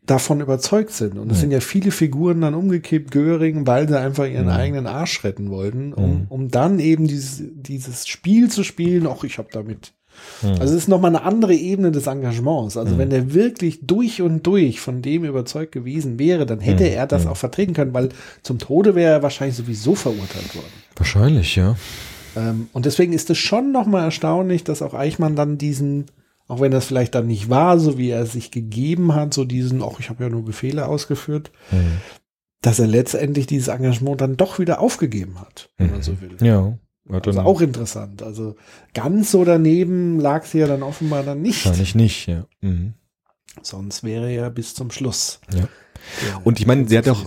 davon überzeugt sind. Und es Mhm. sind ja viele Figuren dann umgekippt, Göring, weil sie einfach ihren Mhm. eigenen Arsch retten wollten, um, Mhm. um dann eben dieses, dieses Spiel zu spielen, ach, ich habe damit Hm. also es ist nochmal eine andere Ebene des Engagements. Also Mhm. wenn er wirklich durch und durch von dem überzeugt gewesen wäre, dann hätte Mhm. er das Mhm. auch vertreten können, weil zum Tode wäre er wahrscheinlich sowieso verurteilt worden. Wahrscheinlich, ja. Ähm, und deswegen ist es schon nochmal erstaunlich, dass auch Eichmann dann diesen, auch wenn das vielleicht dann nicht war, so wie er sich gegeben hat, so diesen, auch ich habe ja nur Befehle ausgeführt, Hm. dass er letztendlich dieses Engagement dann doch wieder aufgegeben hat, wenn man so will. Ja. Hat Also auch interessant. Also ganz so daneben lag sie ja dann offenbar dann nicht. wahrscheinlich nicht, ja. Mhm. Sonst wäre ja bis zum Schluss. Ja. Der- Und ich meine, sie hat auch-.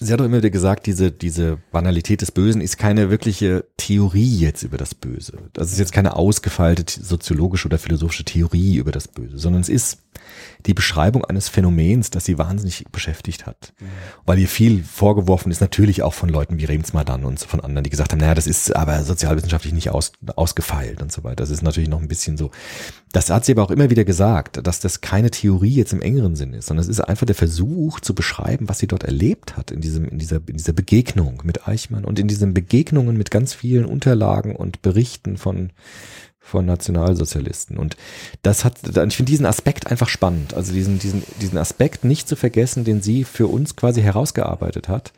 Sie hat auch immer wieder gesagt, diese, diese Banalität des Bösen ist keine wirkliche Theorie jetzt über das Böse. Das ist jetzt keine ausgefeilte soziologische oder philosophische Theorie über das Böse, sondern es ist die Beschreibung eines Phänomens, das sie wahnsinnig beschäftigt hat. Weil ihr viel vorgeworfen ist, natürlich auch von Leuten wie Remsmadan und so von anderen, die gesagt haben, naja, das ist aber sozialwissenschaftlich nicht aus, ausgefeilt und so weiter. Das ist natürlich noch ein bisschen so. Das hat sie aber auch immer wieder gesagt, dass das keine Theorie jetzt im engeren Sinn ist, sondern es ist einfach der Versuch zu beschreiben, was sie dort erlebt hat in diesem, in dieser, in dieser Begegnung mit Eichmann und in diesen Begegnungen mit ganz vielen Unterlagen und Berichten von, von Nationalsozialisten. Und das hat, ich finde diesen Aspekt einfach spannend. Also diesen, diesen, diesen Aspekt nicht zu vergessen, den sie für uns quasi herausgearbeitet hat.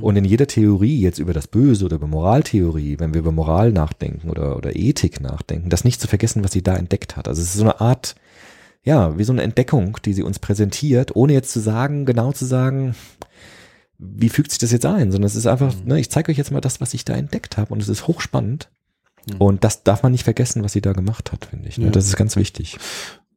Und in jeder Theorie jetzt über das Böse oder über Moraltheorie, wenn wir über Moral nachdenken oder, oder Ethik nachdenken, das nicht zu vergessen, was sie da entdeckt hat. Also es ist so eine Art, ja, wie so eine Entdeckung, die sie uns präsentiert, ohne jetzt zu sagen, genau zu sagen, wie fügt sich das jetzt ein, sondern es ist einfach, ne, ich zeige euch jetzt mal das, was ich da entdeckt habe und es ist hochspannend. Und das darf man nicht vergessen, was sie da gemacht hat, finde ich. Ne? Ja. Das ist ganz wichtig.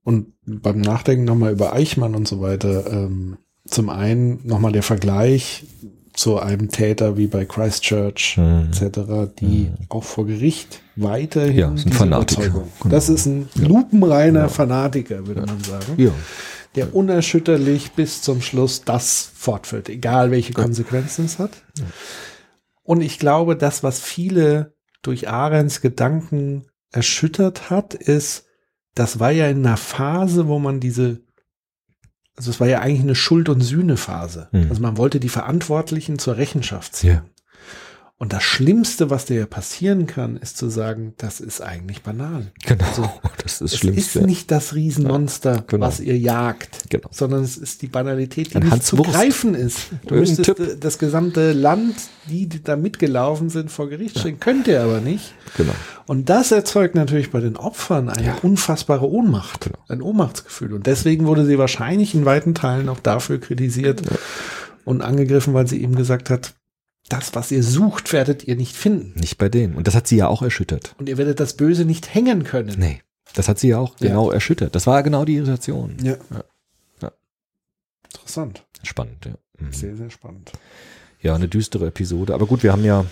Und beim Nachdenken nochmal über Eichmann und so weiter, ähm, zum einen nochmal der Vergleich zu einem Täter wie bei Christchurch Mhm. etc., die auch vor Gericht weiterhin Ja, ist ein diese Fanatiker. Überzeugung- Genau. Das ist ein lupenreiner Fanatiker, würde man sagen. Ja. der unerschütterlich bis zum Schluss das fortführt, egal welche Konsequenzen es hat. Und ich glaube, das, was viele durch Arends Gedanken erschüttert hat, ist, das war ja in einer Phase, wo man diese Also es war ja eigentlich eine Schuld- und Sühnephase. Mhm. Also man wollte die Verantwortlichen zur Rechenschaft ziehen. Ja. Und das Schlimmste, was dir passieren kann, ist zu sagen, das ist eigentlich banal. Genau. Also, das ist das Es ist Schlimmste. nicht das Riesenmonster, genau. was ihr jagt, Genau. sondern es ist die Banalität, die Ein nicht Hans zu Wurst. greifen ist. Du Irgendein müsstest Typ. das gesamte Land, die, da mitgelaufen sind, vor Gericht stellen. Könnt ihr aber nicht. genau. Und das erzeugt natürlich bei den Opfern eine Ja. unfassbare Ohnmacht, Genau. ein Ohnmachtsgefühl. Und deswegen wurde sie wahrscheinlich in weiten Teilen auch dafür kritisiert und angegriffen, weil sie eben gesagt hat, das, was ihr sucht, werdet ihr nicht finden. Nicht bei denen. Und das hat sie ja auch erschüttert. Und ihr werdet das Böse nicht hängen können. Nee. Das hat sie ja auch Ja. genau erschüttert. Das war genau die Irritation. Ja. Ja. Ja. Interessant. Spannend, ja. Mhm. Sehr, sehr spannend. Ja, eine düstere Episode. Aber gut, wir haben ja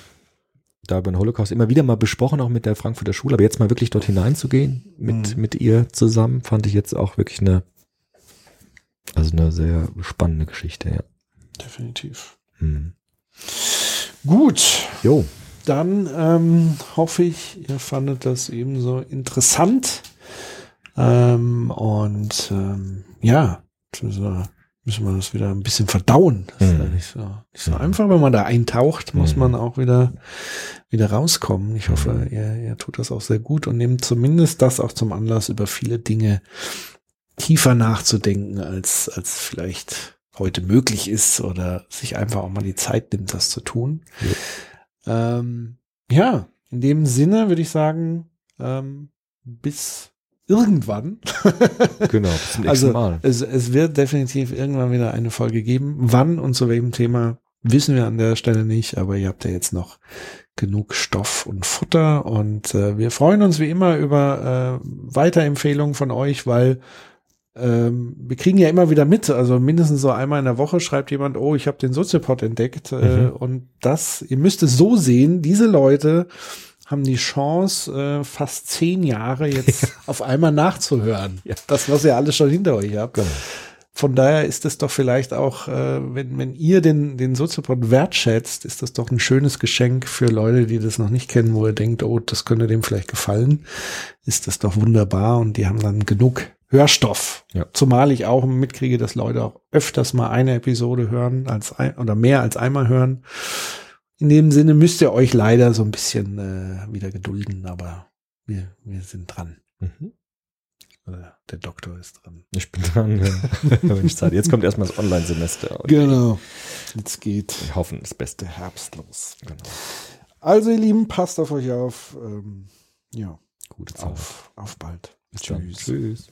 da über den Holocaust immer wieder mal besprochen, auch mit der Frankfurter Schule. Aber jetzt mal wirklich dort hineinzugehen mit, Mhm. mit ihr zusammen, fand ich jetzt auch wirklich eine, also eine sehr spannende Geschichte, ja. Definitiv. Hm. Gut, Jo, dann ähm, hoffe ich, ihr fandet das ebenso interessant. Ähm, und ähm, ja, müssen wir das wieder ein bisschen verdauen. Das ist ja Mhm. nicht so, nicht so Mhm. einfach, wenn man da eintaucht, muss Mhm. man auch wieder, wieder rauskommen. Ich hoffe, Mhm. ihr, ihr tut das auch sehr gut und nehmt zumindest das auch zum Anlass, über viele Dinge tiefer nachzudenken, als, als vielleicht heute möglich ist oder sich einfach auch mal die Zeit nimmt, das zu tun. Ähm, ja, in dem Sinne würde ich sagen, ähm, bis irgendwann. genau, bis zum nächsten Also Mal. es, es wird definitiv irgendwann wieder eine Folge geben. Wann und zu welchem Thema wissen wir an der Stelle nicht, aber ihr habt ja jetzt noch genug Stoff und Futter und äh, wir freuen uns wie immer über äh, Weiterempfehlungen von euch, weil ähm, wir kriegen ja immer wieder mit, also mindestens so einmal in der Woche schreibt jemand, oh, ich habe den Soziopod entdeckt äh, Mhm. und das, ihr müsst es so sehen, diese Leute haben die Chance, äh, fast zehn Jahre jetzt auf einmal nachzuhören. Ja. Das, was ihr alles schon hinter euch habt. Genau. Von daher ist es doch vielleicht auch, äh, wenn, wenn ihr den, den Soziopod wertschätzt, ist das doch ein schönes Geschenk für Leute, die das noch nicht kennen, wo ihr denkt, oh, das könnte dem vielleicht gefallen. Ist das doch wunderbar und die haben dann genug Hörstoff. Ja. Zumal ich auch mitkriege, dass Leute auch öfters mal eine Episode hören als ein, oder mehr als einmal hören. In dem Sinne müsst ihr euch leider so ein bisschen äh, wieder gedulden, aber wir, wir sind dran. Mhm. Der Doktor ist dran. Ich bin dran. Ja. Wenn ich Zeit. Jetzt kommt erstmal das Online-Semester. Genau. Jetzt geht Wir hoffen das Beste. Herbst los. Genau. Also, ihr Lieben, passt auf euch auf. Ähm, ja, Gute Zeit. auf, auf bald. Bis dann. Tschüss.